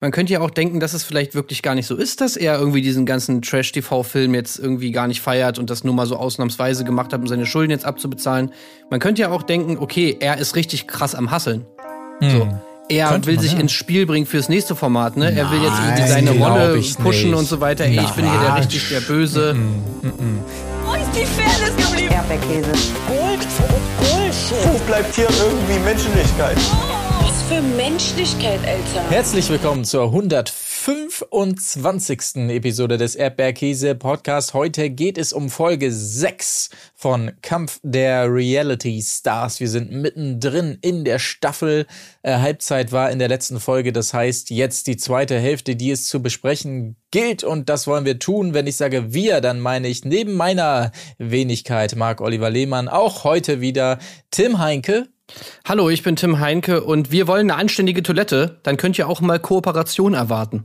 Man könnte ja auch denken, dass es vielleicht wirklich gar nicht so ist, dass er irgendwie diesen ganzen Trash-TV-Film jetzt irgendwie gar nicht feiert und das nur mal so ausnahmsweise gemacht hat, um seine Schulden jetzt abzubezahlen. Man könnte ja auch denken, okay, er ist richtig krass am Hasseln. Hm. So. Er Könnte will man, sich ja. ins Spiel bringen fürs nächste Format, ne? er will jetzt irgendwie Nein, seine Rolle pushen nicht. und so weiter. Ey, ich bin hier der richtig der Böse. Wo ist die Fairness geblieben? Erdbeerkäse. Wo bleibt hier irgendwie Menschlichkeit? Was für Menschlichkeit, Alter. Herzlich willkommen zur 125. Episode des Erdbeerkäse Podcast. Heute geht es um Folge 6 von Kampf der Reality Stars. Wir sind mittendrin in der Staffel. Äh, Halbzeit war in der letzten Folge. Das heißt, jetzt die zweite Hälfte, die es zu besprechen gilt. Und das wollen wir tun. Wenn ich sage wir, dann meine ich neben meiner Wenigkeit Marc Oliver Lehmann auch heute wieder Tim Heinke. Hallo, ich bin Tim Heinke und wir wollen eine anständige Toilette. Dann könnt ihr auch mal Kooperation erwarten.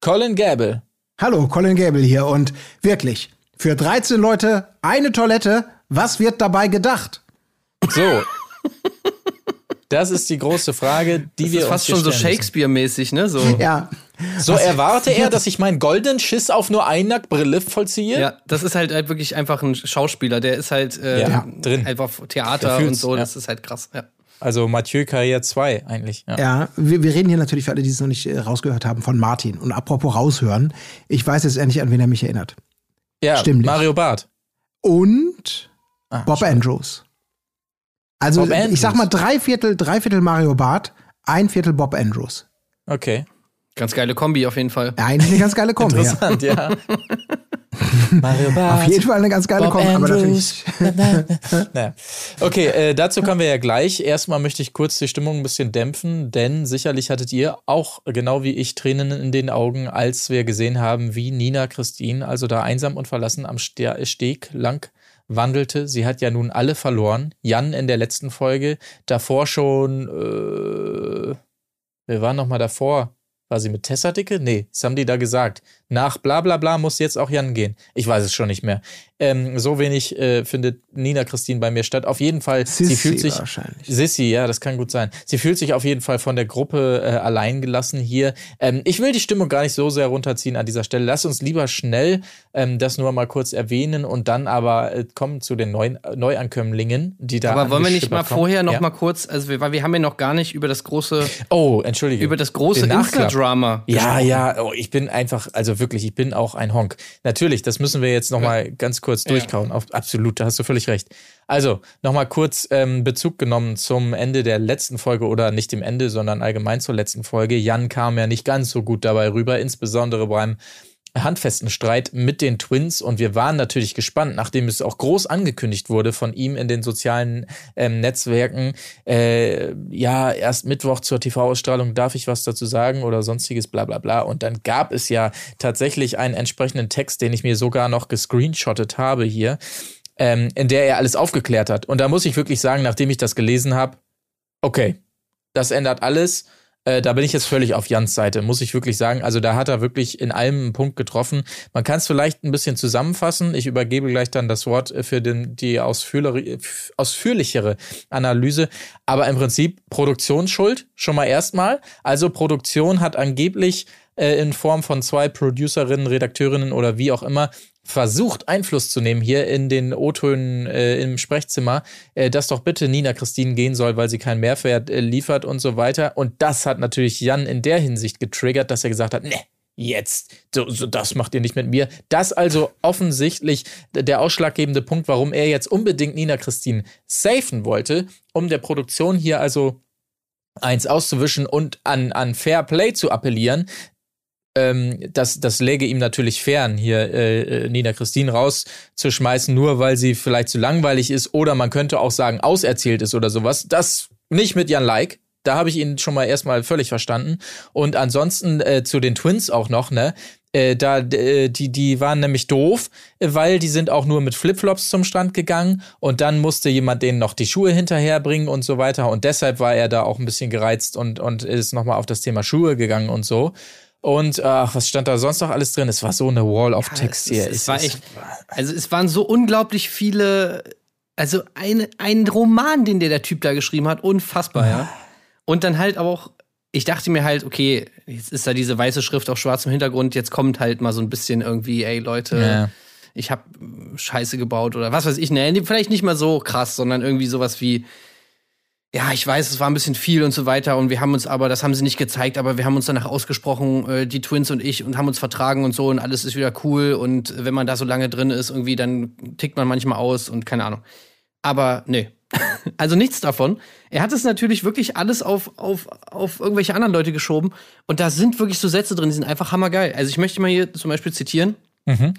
Colin Gable. Hallo, Colin Gable hier und wirklich, für 13 Leute eine Toilette, was wird dabei gedacht? So. Das ist die große Frage, die Das wir ist uns fast schon so. Shakespeare-mäßig, ne? So. Ja, So erwarte er, dass ich meinen goldenen Schiss auf nur eine Brille vollziehe? Ja, das ist halt, halt wirklich einfach ein Schauspieler. Der ist halt äh, Ja, drin. einfach Der Theater und so. ja. Das ist halt krass. Ja. Also Mathieu Carrière 2 eigentlich. Ja. ja, wir, wir reden hier natürlich für alle, die es noch nicht äh, rausgehört haben, von Martin. Und apropos raushören, ich weiß jetzt endlich, an wen er mich erinnert. ja Stimmlich. Mario Barth. Und Ah, Bob schade. Andrews. Also, Bob Andrews. ich sag mal, drei Viertel, drei Viertel Mario Barth, ein Viertel Bob Andrews. Okay. Ganz geile Kombi auf jeden Fall. Ja, Eigentlich eine ganz geile Kombi. Ja. Interessant, ja. Mario Barth. Auf jeden Fall eine ganz geile Bob Kombi. Aber natürlich. naja. Okay, äh, dazu kommen wir ja gleich. Erstmal möchte ich kurz die Stimmung ein bisschen dämpfen, denn sicherlich hattet ihr auch, genau wie ich, Tränen in den Augen, als wir gesehen haben, wie Nina Christine, also da einsam und verlassen am Ste- Steg lang wandelte. Sie hat ja nun alle verloren. Jan in der letzten Folge, davor schon, äh, wir waren noch mal davor. War sie mit Tessa Dicke? Nee, das haben die da gesagt. Nach bla bla bla muss jetzt auch Jan gehen. Ich weiß es schon nicht mehr. Ähm, so wenig äh, findet Nina Christine bei mir statt. Auf jeden Fall, sie Sissy fühlt sich. wahrscheinlich. Sissy, ja, das kann gut sein. Sie fühlt sich auf jeden Fall von der Gruppe äh, allein gelassen hier. Ähm, ich will die Stimmung gar nicht so sehr runterziehen an dieser Stelle. Lass uns lieber schnell ähm, das nur mal kurz erwähnen und dann aber äh, kommen zu den neuen Neuankömmlingen, die da. Aber wollen wir nicht mal kommen. vorher noch ja. mal kurz, also wir, weil wir haben ja noch gar nicht über das große, Oh, entschuldige. über das große Insta-Drama. Ja, ja, oh, ich bin einfach, also wirklich, ich bin auch ein Honk. Natürlich, das müssen wir jetzt noch mal ganz kurz durchkauen. Auf, absolut, da hast du völlig recht. Also, noch mal kurz ähm, Bezug genommen zum Ende der letzten Folge oder nicht dem Ende, sondern allgemein zur letzten Folge. Jan kam ja nicht ganz so gut dabei rüber, insbesondere beim handfesten Streit mit den Twins und wir waren natürlich gespannt, nachdem es auch groß angekündigt wurde von ihm in den sozialen ähm, Netzwerken. Äh, ja, erst Mittwoch zur TV-Ausstrahlung darf ich was dazu sagen oder sonstiges bla bla bla. Und dann gab es ja tatsächlich einen entsprechenden Text, den ich mir sogar noch gescreenshottet habe hier, ähm, in der er alles aufgeklärt hat. Und da muss ich wirklich sagen, nachdem ich das gelesen habe, okay, das ändert alles. Äh, da bin ich jetzt völlig auf Jans Seite, muss ich wirklich sagen. Also da hat er wirklich in allem einen Punkt getroffen. Man kann es vielleicht ein bisschen zusammenfassen. Ich übergebe gleich dann das Wort äh, für den, die ausführlichere, Analyse. Aber im Prinzip Produktionsschuld schon mal erstmal. Also Produktion hat angeblich äh, in Form von zwei Producerinnen, Redakteurinnen oder wie auch immer versucht Einfluss zu nehmen hier in den O-Tönen äh, im Sprechzimmer, äh, dass doch bitte Nina Christine gehen soll, weil sie keinen Mehrwert äh, liefert und so weiter. Und das hat natürlich Jan in der Hinsicht getriggert, dass er gesagt hat, ne, jetzt, so, so, das macht ihr nicht mit mir. Das also offensichtlich der ausschlaggebende Punkt, warum er jetzt unbedingt Nina Christine safen wollte, um der Produktion hier also eins auszuwischen und an, an Fair Play zu appellieren, ähm, das, das läge ihm natürlich fern, hier äh, äh, Nina Christine rauszuschmeißen, nur weil sie vielleicht zu langweilig ist oder man könnte auch sagen, auserzählt ist oder sowas. Das nicht mit Jan Like. Da habe ich ihn schon mal erstmal völlig verstanden. Und ansonsten äh, zu den Twins auch noch, ne? Äh, da, äh, die, die waren nämlich doof, weil die sind auch nur mit Flipflops zum Strand gegangen und dann musste jemand denen noch die Schuhe hinterherbringen und so weiter. Und deshalb war er da auch ein bisschen gereizt und, und ist nochmal auf das Thema Schuhe gegangen und so. Und ach, was stand da sonst noch alles drin? Es war so eine Wall of Text es, hier. Es, es war echt, also es waren so unglaublich viele, also ein, ein Roman, den der, der Typ da geschrieben hat, unfassbar, ja. Und dann halt auch ich dachte mir halt, okay, jetzt ist da diese weiße Schrift auf schwarzem Hintergrund, jetzt kommt halt mal so ein bisschen irgendwie, ey Leute, Ja. ich hab Scheiße gebaut oder was weiß ich, ne, vielleicht nicht mal so krass, sondern irgendwie sowas wie, ja, ich weiß, es war ein bisschen viel und so weiter und wir haben uns aber, das haben sie nicht gezeigt, aber wir haben uns danach ausgesprochen, äh, die Twins und ich und haben uns vertragen und so und alles ist wieder cool und wenn man da so lange drin ist, irgendwie, dann tickt man manchmal aus und keine Ahnung. Aber nee. Also nichts davon. Er hat es natürlich wirklich alles auf, auf, auf irgendwelche anderen Leute geschoben. Und da sind wirklich so Sätze drin, die sind einfach hammergeil. Also ich möchte mal hier zum Beispiel zitieren. Mhm.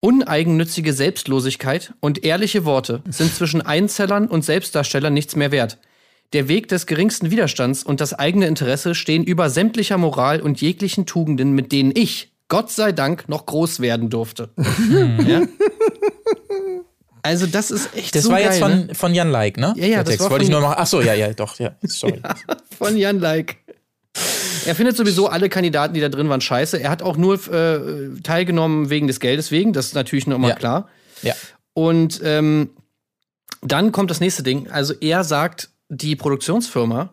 Uneigennützige Selbstlosigkeit und ehrliche Worte sind zwischen Einzellern und Selbstdarstellern nichts mehr wert. Der Weg des geringsten Widerstands und das eigene Interesse stehen über sämtlicher Moral und jeglichen Tugenden, mit denen ich, Gott sei Dank, noch groß werden durfte. ja? Also, das ist echt Das so war geil, jetzt ne? von, von Jan Like, ne? Ja, ja, Der das Text. war Wollte ich von- nur machen. Ach so, ja, ja, doch, ja. Sorry. von Jan Like. Er findet sowieso alle Kandidaten, die da drin waren, scheiße. Er hat auch nur äh, teilgenommen wegen des Geldes wegen, das ist natürlich noch mal Ja. klar. Ja. Und ähm, dann kommt das nächste Ding. Also er sagt, die Produktionsfirma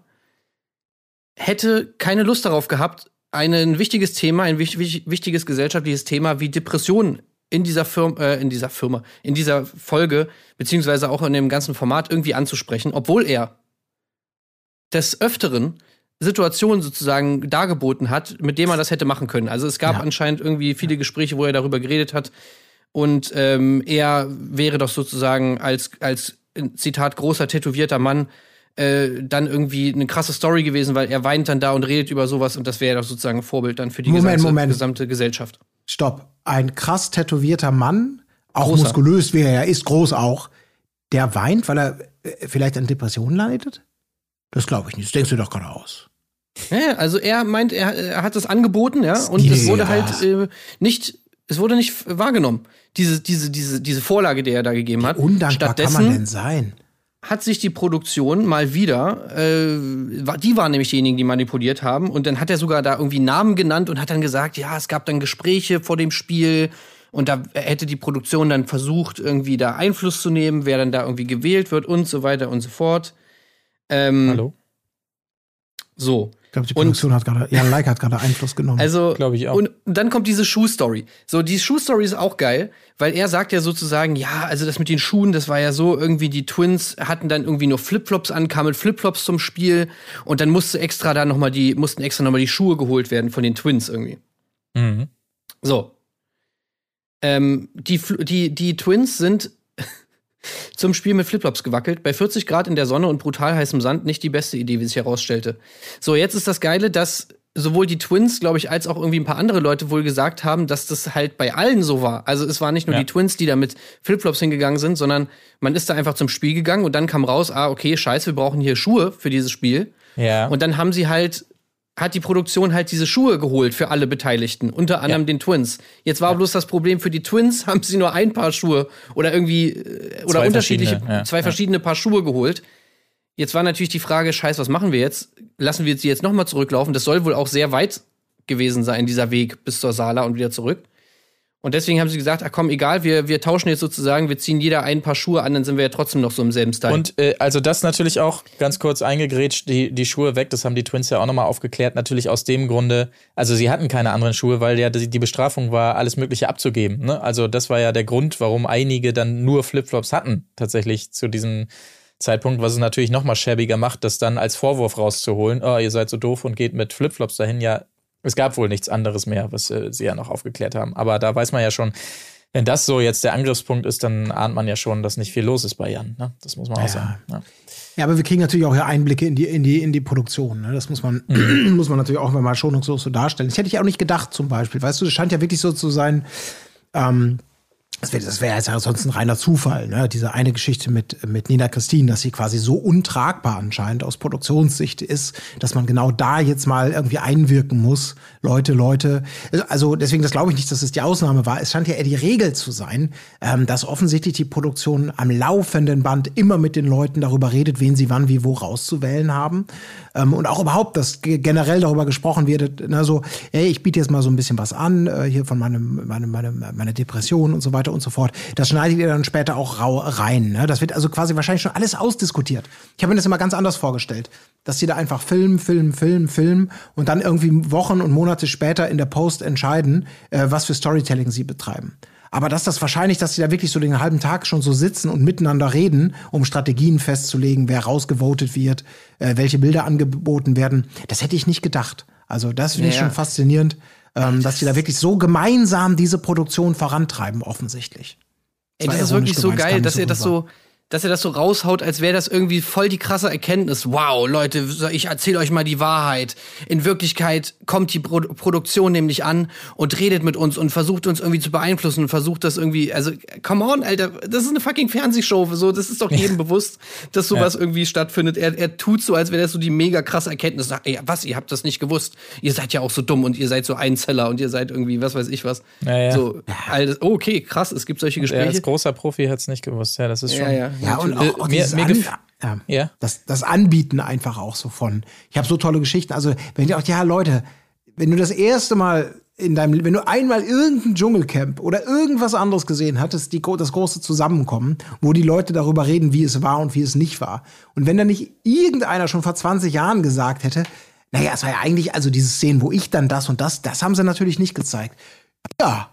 hätte keine Lust darauf gehabt, ein wichtiges Thema, ein wich- wichtiges gesellschaftliches Thema wie Depressionen in dieser Firma, äh, in dieser Firma, in dieser Folge, beziehungsweise auch in dem ganzen Format irgendwie anzusprechen, obwohl er des Öfteren Situationen sozusagen dargeboten hat, mit denen man das hätte machen können. Also es gab Ja. anscheinend irgendwie viele Gespräche, wo er darüber geredet hat. Und ähm, er wäre doch sozusagen als, als äh, Zitat großer tätowierter Mann äh, dann irgendwie eine krasse Story gewesen, weil er weint dann da und redet über sowas und das wäre doch sozusagen ein Vorbild dann für die Moment, gesamte, Moment. gesamte Gesellschaft. Stopp. Ein krass tätowierter Mann, auch Großer. muskulös, wie er ja ist, groß auch, der weint, weil er äh, vielleicht an Depressionen leidet? Das glaube ich nicht. Das denkst du doch gerade aus. Ja, also er meint, er, er hat das angeboten, ja, und Nee, es wurde halt äh, nicht, es wurde nicht wahrgenommen. Diese, diese, diese, diese Vorlage, die er da gegeben hat. Undankbar kann man Stattdessen denn sein? hat sich die Produktion mal wieder, äh, die waren nämlich diejenigen, die manipuliert haben. Und dann hat er sogar da irgendwie Namen genannt und hat dann gesagt, ja, es gab dann Gespräche vor dem Spiel. Und da hätte die Produktion dann versucht, irgendwie da Einfluss zu nehmen, wer dann da irgendwie gewählt wird und so weiter und so fort. Ähm, Hallo? So. Ich glaube, die Und- Produktion hat gerade, Jan Like hat gerade Einfluss genommen. Also, Glaub ich auch. Und dann kommt diese Schuhstory. So, die Schuhstory ist auch geil, weil er sagt ja sozusagen, ja, also das mit den Schuhen, das war ja so, irgendwie die Twins hatten dann irgendwie nur Flipflops an, kamen Flipflops zum Spiel und dann musste extra da noch mal die, mussten extra noch mal die Schuhe geholt werden von den Twins irgendwie. Mhm. So. Ähm, die, die, die Twins sind zum Spiel mit Flipflops gewackelt. Bei 40 Grad in der Sonne und brutal heißem Sand nicht die beste Idee, wie sich herausstellte. So, jetzt ist das Geile, dass sowohl die Twins, glaube ich, als auch irgendwie ein paar andere Leute wohl gesagt haben, dass das halt bei allen so war. Also es waren nicht nur Ja. die Twins, die da mit Flipflops hingegangen sind, sondern man ist da einfach zum Spiel gegangen und dann kam raus, ah, okay, scheiße, wir brauchen hier Schuhe für dieses Spiel. Ja. Und dann haben sie halt, hat die Produktion halt diese Schuhe geholt für alle Beteiligten, unter anderem den Twins. Jetzt war bloß das Problem für die Twins, haben sie nur ein Paar Schuhe oder irgendwie, äh, oder Zwei unterschiedliche, verschiedene, ja, zwei ja. verschiedene Paar Schuhe geholt. Jetzt war natürlich die Frage, scheiß, was machen wir jetzt? Lassen wir sie jetzt nochmal zurücklaufen? Das soll wohl auch sehr weit gewesen sein, dieser Weg bis zur Sala und wieder zurück. Und deswegen haben sie gesagt, ach komm, egal, wir, wir tauschen jetzt sozusagen, wir ziehen jeder ein Paar Schuhe an, dann sind wir ja trotzdem noch so im selben Style. Und äh, also das natürlich auch ganz kurz eingegrätscht, die, die Schuhe weg, das haben die Twins ja auch nochmal aufgeklärt, natürlich aus dem Grunde, also sie hatten keine anderen Schuhe, weil ja die, Bestrafung war, alles Mögliche abzugeben. Ne? Also das war ja der Grund, warum einige dann nur Flipflops hatten, tatsächlich zu diesem Zeitpunkt, was es natürlich nochmal schäbiger macht, das dann als Vorwurf rauszuholen, oh, ihr seid so doof und geht mit Flipflops dahin, ja, es gab wohl nichts anderes mehr, was äh, sie ja noch aufgeklärt haben. Aber da weiß man ja schon, wenn das so jetzt der Angriffspunkt ist, dann ahnt man ja schon, dass nicht viel los ist bei Jan. Ne? Das muss man auch Ja. sagen. Ja. Ja, aber wir kriegen natürlich auch hier Einblicke in die, in die, in die Produktion. Ne? Das muss man, muss man natürlich auch mal schonungslos so darstellen. Das hätte ich auch nicht gedacht, zum Beispiel. Weißt du, es scheint ja wirklich so zu sein, ähm, das wäre wär jetzt ja sonst ein reiner Zufall, ne? Diese eine Geschichte mit, mit Nina Christine, dass sie quasi so untragbar anscheinend aus Produktionssicht ist, dass man genau da jetzt mal irgendwie einwirken muss. Leute, Leute. Also deswegen, das glaube ich nicht, dass es die Ausnahme war. Es scheint ja eher die Regel zu sein, ähm, dass offensichtlich die Produktion am laufenden Band immer mit den Leuten darüber redet, wen sie wann wie wo rauszuwählen haben. Ähm, und auch überhaupt, dass generell darüber gesprochen wird, na, so, ey, ich biete jetzt mal so ein bisschen was an, äh, hier von meinem, meinem, meinem, meiner Depression und so weiter und so fort. Das schneidet ihr dann später auch rau rein. Ne? Das wird also quasi wahrscheinlich schon alles ausdiskutiert. Ich habe mir das immer ganz anders vorgestellt, dass sie da einfach filmen, filmen, filmen, filmen und dann irgendwie Wochen und Monate später in der Post entscheiden, äh, was für Storytelling sie betreiben. Aber dass das wahrscheinlich, dass sie da wirklich so den halben Tag schon so sitzen und miteinander reden, um Strategien festzulegen, wer rausgevotet wird, äh, welche Bilder angeboten werden, das hätte ich nicht gedacht. Also das finde ich Ja. schon faszinierend, ähm, dass sie da wirklich so gemeinsam diese Produktion vorantreiben, offensichtlich. Ey, das ist wirklich so das geil, dass so ihr das so, dass ihr das so raushaut, als wäre das irgendwie voll die krasse Erkenntnis. Wow, Leute, ich erzähle euch mal die Wahrheit. In Wirklichkeit kommt die Pro Produktion nämlich an und redet mit uns und versucht uns irgendwie zu beeinflussen und versucht das irgendwie, also, come on, Alter, das ist eine fucking Fernsehshow, so, das ist doch jedem bewusst, dass sowas irgendwie stattfindet. Er, er tut so, als wäre das so die mega krasse Erkenntnis. Sagt, ey, was, ihr habt das nicht gewusst? Ihr seid ja auch so dumm und ihr seid so Einzeller und ihr seid irgendwie, was weiß ich was. Ja, ja. So, alles, oh, okay, krass, es gibt solche Er Gespräche. als großer Profi hat es nicht gewusst. Ja, das ist schon. Ja, ja. Ja, und Äh, auch, auch mir- dieses mir An ja, Ja. Das, das Anbieten einfach auch so von. Ich habe so tolle Geschichten. Also, wenn ihr auch, ja, Leute, wenn du das erste Mal in deinem, wenn du einmal irgendein Dschungelcamp oder irgendwas anderes gesehen hattest, die, das große Zusammenkommen, wo die Leute darüber reden, wie es war und wie es nicht war. Und wenn da nicht irgendeiner schon vor 20 Jahren gesagt hätte, naja, es war ja eigentlich, also diese Szenen, wo ich dann das und das, das haben sie natürlich nicht gezeigt. Ja,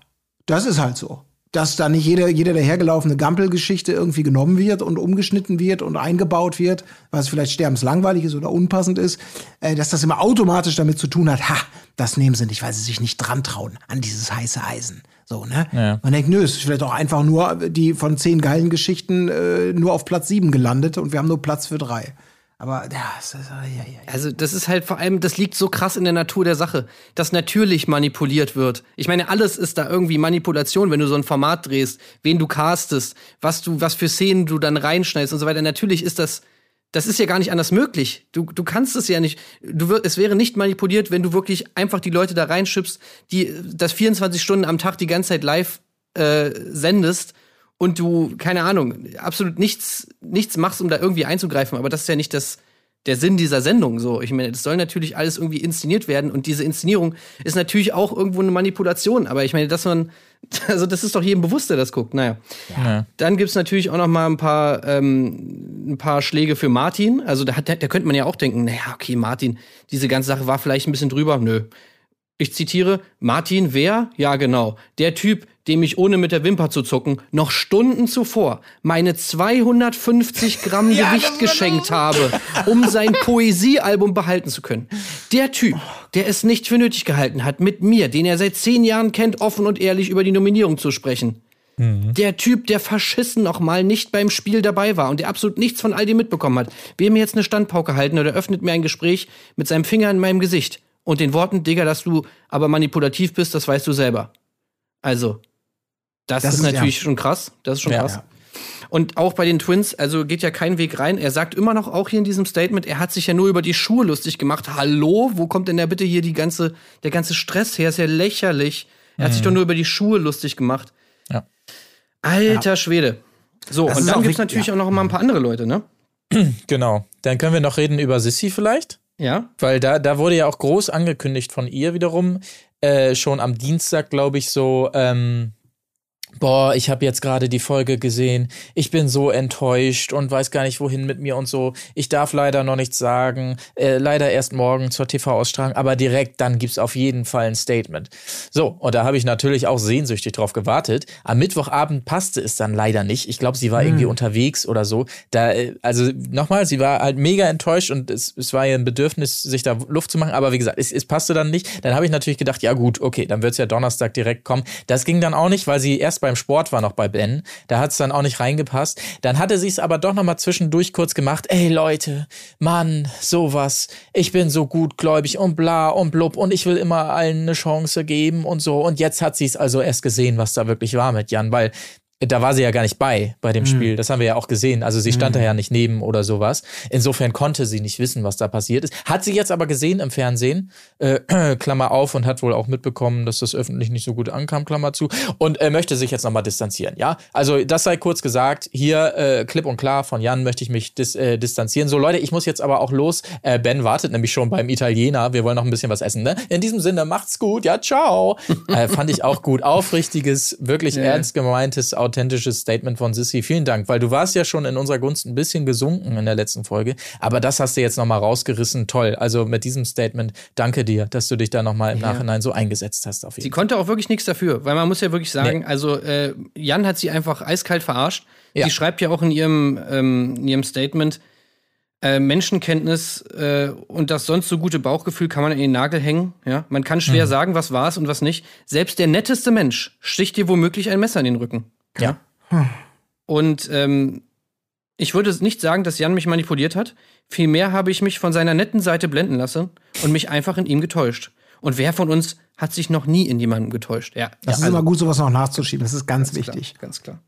das ist halt so. Dass da nicht jede, jede dahergelaufene Gampelgeschichte irgendwie genommen wird und umgeschnitten wird und eingebaut wird, was vielleicht sterbenslangweilig ist oder unpassend ist, äh, dass das immer automatisch damit zu tun hat, ha, das nehmen sie nicht, weil sie sich nicht dran trauen an dieses heiße Eisen. So, ne? Ja. Man denkt, nö, es ist vielleicht auch einfach nur die von zehn geilen Geschichten äh, nur auf Platz sieben gelandet und wir haben nur Platz für drei. Aber ja, es ist, ja, ja, ja. Also, das ist halt vor allem, das liegt so krass in der Natur der Sache, dass natürlich manipuliert wird. Ich meine, alles ist da irgendwie Manipulation, wenn du so ein Format drehst, wen du castest, was du, was für Szenen du dann reinschneidest und so weiter. Natürlich ist das, das ist ja gar nicht anders möglich. Du, du kannst es ja nicht. Du es wäre nicht manipuliert, wenn du wirklich einfach die Leute da reinschippst, die das 24 Stunden am Tag die ganze Zeit live äh, sendest und du, keine Ahnung, absolut nichts, nichts machst, um da irgendwie einzugreifen. Aber das ist ja nicht das, der Sinn dieser Sendung. So, ich meine, das soll natürlich alles irgendwie inszeniert werden und diese Inszenierung ist natürlich auch irgendwo eine Manipulation. Aber ich meine, dass man, also das ist doch jedem bewusst, der das guckt. Naja. Ja. Dann gibt's natürlich auch noch mal ein paar, ähm, ein paar Schläge für Martin. Also da, hat, da könnte man ja auch denken, naja, okay, Martin, diese ganze Sache war vielleicht ein bisschen drüber. Nö. Ich zitiere, Martin, wer? Ja, genau. Der Typ, dem ich ohne mit der Wimper zu zucken noch Stunden zuvor meine 250 Gramm Gewicht geschenkt habe, um sein Poesiealbum behalten zu können. Der Typ, der es nicht für nötig gehalten hat, mit mir, den er seit zehn Jahren kennt, offen und ehrlich über die Nominierung zu sprechen. Der Typ, der verschissen noch mal nicht beim Spiel dabei war und der absolut nichts von all dem mitbekommen hat, will mir jetzt eine Standpauke halten oder öffnet mir ein Gespräch mit seinem Finger in meinem Gesicht und den Worten, Digga, dass du aber manipulativ bist, das weißt du selber. Also, das, Das ist, ist- natürlich ja. schon krass. Das ist schon Ja. krass. Ja. Und auch bei den Twins, also geht ja kein Weg rein. Er sagt immer noch auch hier in diesem Statement, er hat sich ja nur über die Schuhe lustig gemacht. Hallo, wo kommt denn da bitte hier die ganze, der ganze Stress her? Ist ja lächerlich. Er hat sich doch nur über die Schuhe lustig gemacht. Mhm. Ja. Alter Schwede. So, Das und dann gibt's wichtig, natürlich auch noch mal ein paar andere Leute, ne? Genau. Dann können wir noch reden über Sissy vielleicht. Ja. Weil da, da wurde ja auch groß angekündigt von ihr wiederum, äh, schon am Dienstag, glaube ich, so, ähm, boah, ich habe jetzt gerade die Folge gesehen, ich bin so enttäuscht und weiß gar nicht, wohin mit mir und so. Ich darf leider noch nichts sagen, äh, leider erst morgen zur TV-Ausstrahlung, aber direkt dann gibt's auf jeden Fall ein Statement. So, und da habe ich natürlich auch sehnsüchtig drauf gewartet. Am Mittwochabend passte es dann leider nicht. Ich glaube, sie war irgendwie unterwegs oder so. Da, äh, also nochmal, sie war halt mega enttäuscht und es, es war ihr ein Bedürfnis, sich da Luft zu machen, aber wie gesagt, es, es passte dann nicht. Dann habe ich natürlich gedacht, ja gut, okay, dann wird's ja Donnerstag direkt kommen. Das ging dann auch nicht, weil sie erst beim Sport war noch bei Ben. Da hat's dann auch nicht reingepasst. Dann hatte sie es aber doch nochmal zwischendurch kurz gemacht. Ey Leute, Mann, sowas. Ich bin so gutgläubig und bla und blub und ich will immer allen eine Chance geben und so. Und jetzt hat sie es also erst gesehen, was da wirklich war mit Jan, weil da war sie ja gar nicht bei, bei dem Spiel. Das haben wir ja auch gesehen. Also sie stand da ja nicht neben oder sowas. Insofern konnte sie nicht wissen, was da passiert ist. Hat sie jetzt aber gesehen im Fernsehen, äh, Klammer auf, und hat wohl auch mitbekommen, dass das öffentlich nicht so gut ankam, Klammer zu, und äh, möchte sich jetzt nochmal distanzieren, ja? Also das sei kurz gesagt, hier äh, klipp und klar von Jan möchte ich mich dis äh, distanzieren. So Leute, ich muss jetzt aber auch los. Äh, ben wartet nämlich schon beim Italiener. Wir wollen noch ein bisschen was essen, ne? In diesem Sinne, macht's gut, ja, ciao. äh, fand ich auch gut. Aufrichtiges, wirklich ernst gemeintes, authentisches Statement von Sissy. Vielen Dank, weil du warst ja schon in unserer Gunst ein bisschen gesunken in der letzten Folge, aber das hast du jetzt nochmal rausgerissen. Toll. Also mit diesem Statement, danke dir, dass du dich da nochmal im Nachhinein so eingesetzt hast. Auf jeden Sie Fall. konnte auch wirklich nichts dafür, weil man muss ja wirklich sagen, Nee. also äh, Jan hat sie einfach eiskalt verarscht. Ja. Sie schreibt ja auch in ihrem, ähm, in ihrem Statement, äh, Menschenkenntnis äh, und das sonst so gute Bauchgefühl kann man in den Nagel hängen. Ja? Man kann Mhm. schwer sagen, was war es und was nicht. Selbst der netteste Mensch sticht dir womöglich ein Messer in den Rücken. Ja. Und ähm, ich würde nicht sagen, dass Jan mich manipuliert hat. Vielmehr habe ich mich von seiner netten Seite blenden lassen und mich einfach in ihm getäuscht. Und wer von uns hat sich noch nie in jemandem getäuscht? Ja, Das ja, ist immer gut, sowas noch nachzuschieben. Das ist ganz, ganz klar, wichtig. Ganz klar.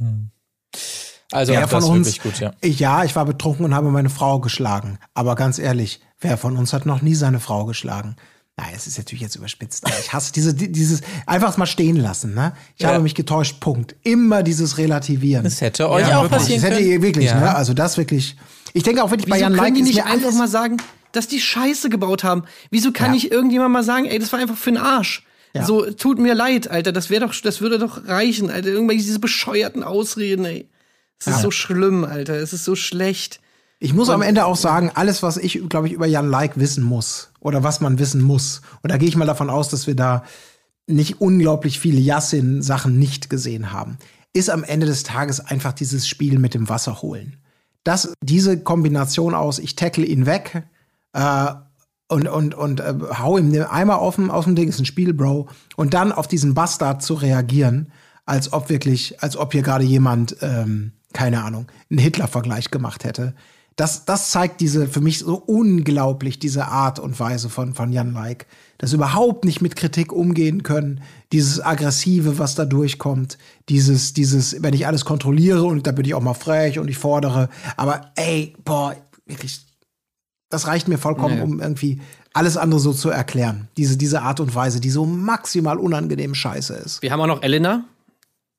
Also Wer das von uns, wirklich gut, ja. Ich, ja, ich war betrunken und habe meine Frau geschlagen. Aber ganz ehrlich, wer von uns hat noch nie seine Frau geschlagen? Nein, es ist natürlich jetzt überspitzt, aber ich hasse diese, die- dieses, einfach mal stehen lassen, ne? Ich Ja. habe mich getäuscht, Punkt. Immer dieses Relativieren. Das hätte euch Ja, auch wirklich. passieren Das hätte können. ihr wirklich, Ja. ne? Also das wirklich. Ich denke auch wirklich bei Wieso Jan können Like die nicht einfach mal sagen, dass die Scheiße gebaut haben? Wieso kann nicht irgendjemand mal sagen, ey, das war einfach für den Arsch? So, tut mir leid, Alter, das wäre doch, das würde doch reichen, Alter. Irgendwelche diese bescheuerten Ausreden, ey. Es ist so schlimm, Alter. Es ist so schlecht. Ich muss am Ende auch sagen, alles, was ich, glaube ich, über Jan Like wissen muss oder was man wissen muss, und da gehe ich mal davon aus, dass wir da nicht unglaublich viele Yassin-Sachen nicht gesehen haben, ist am Ende des Tages einfach dieses Spiel mit dem Wasser holen. Das, diese Kombination aus, ich tackle ihn weg äh, und, und, und äh, hau ihm den Eimer auf dem, aus dem Ding, ist ein Spiel, Bro, und dann auf diesen Bastard zu reagieren, als ob wirklich, als ob hier gerade jemand, ähm, keine Ahnung, einen Hitler-Vergleich gemacht hätte. Das, das zeigt diese, für mich so unglaublich, diese Art und Weise von, von Jan Like. Das überhaupt nicht mit Kritik umgehen können. Dieses Aggressive, was da durchkommt. Dieses, dieses, wenn ich alles kontrolliere und da bin ich auch mal frech und ich fordere. Aber ey, boah, wirklich, das reicht mir vollkommen, Nee. um irgendwie alles andere so zu erklären. Diese, diese Art und Weise, die so maximal unangenehm scheiße ist. Wir haben auch noch Elena.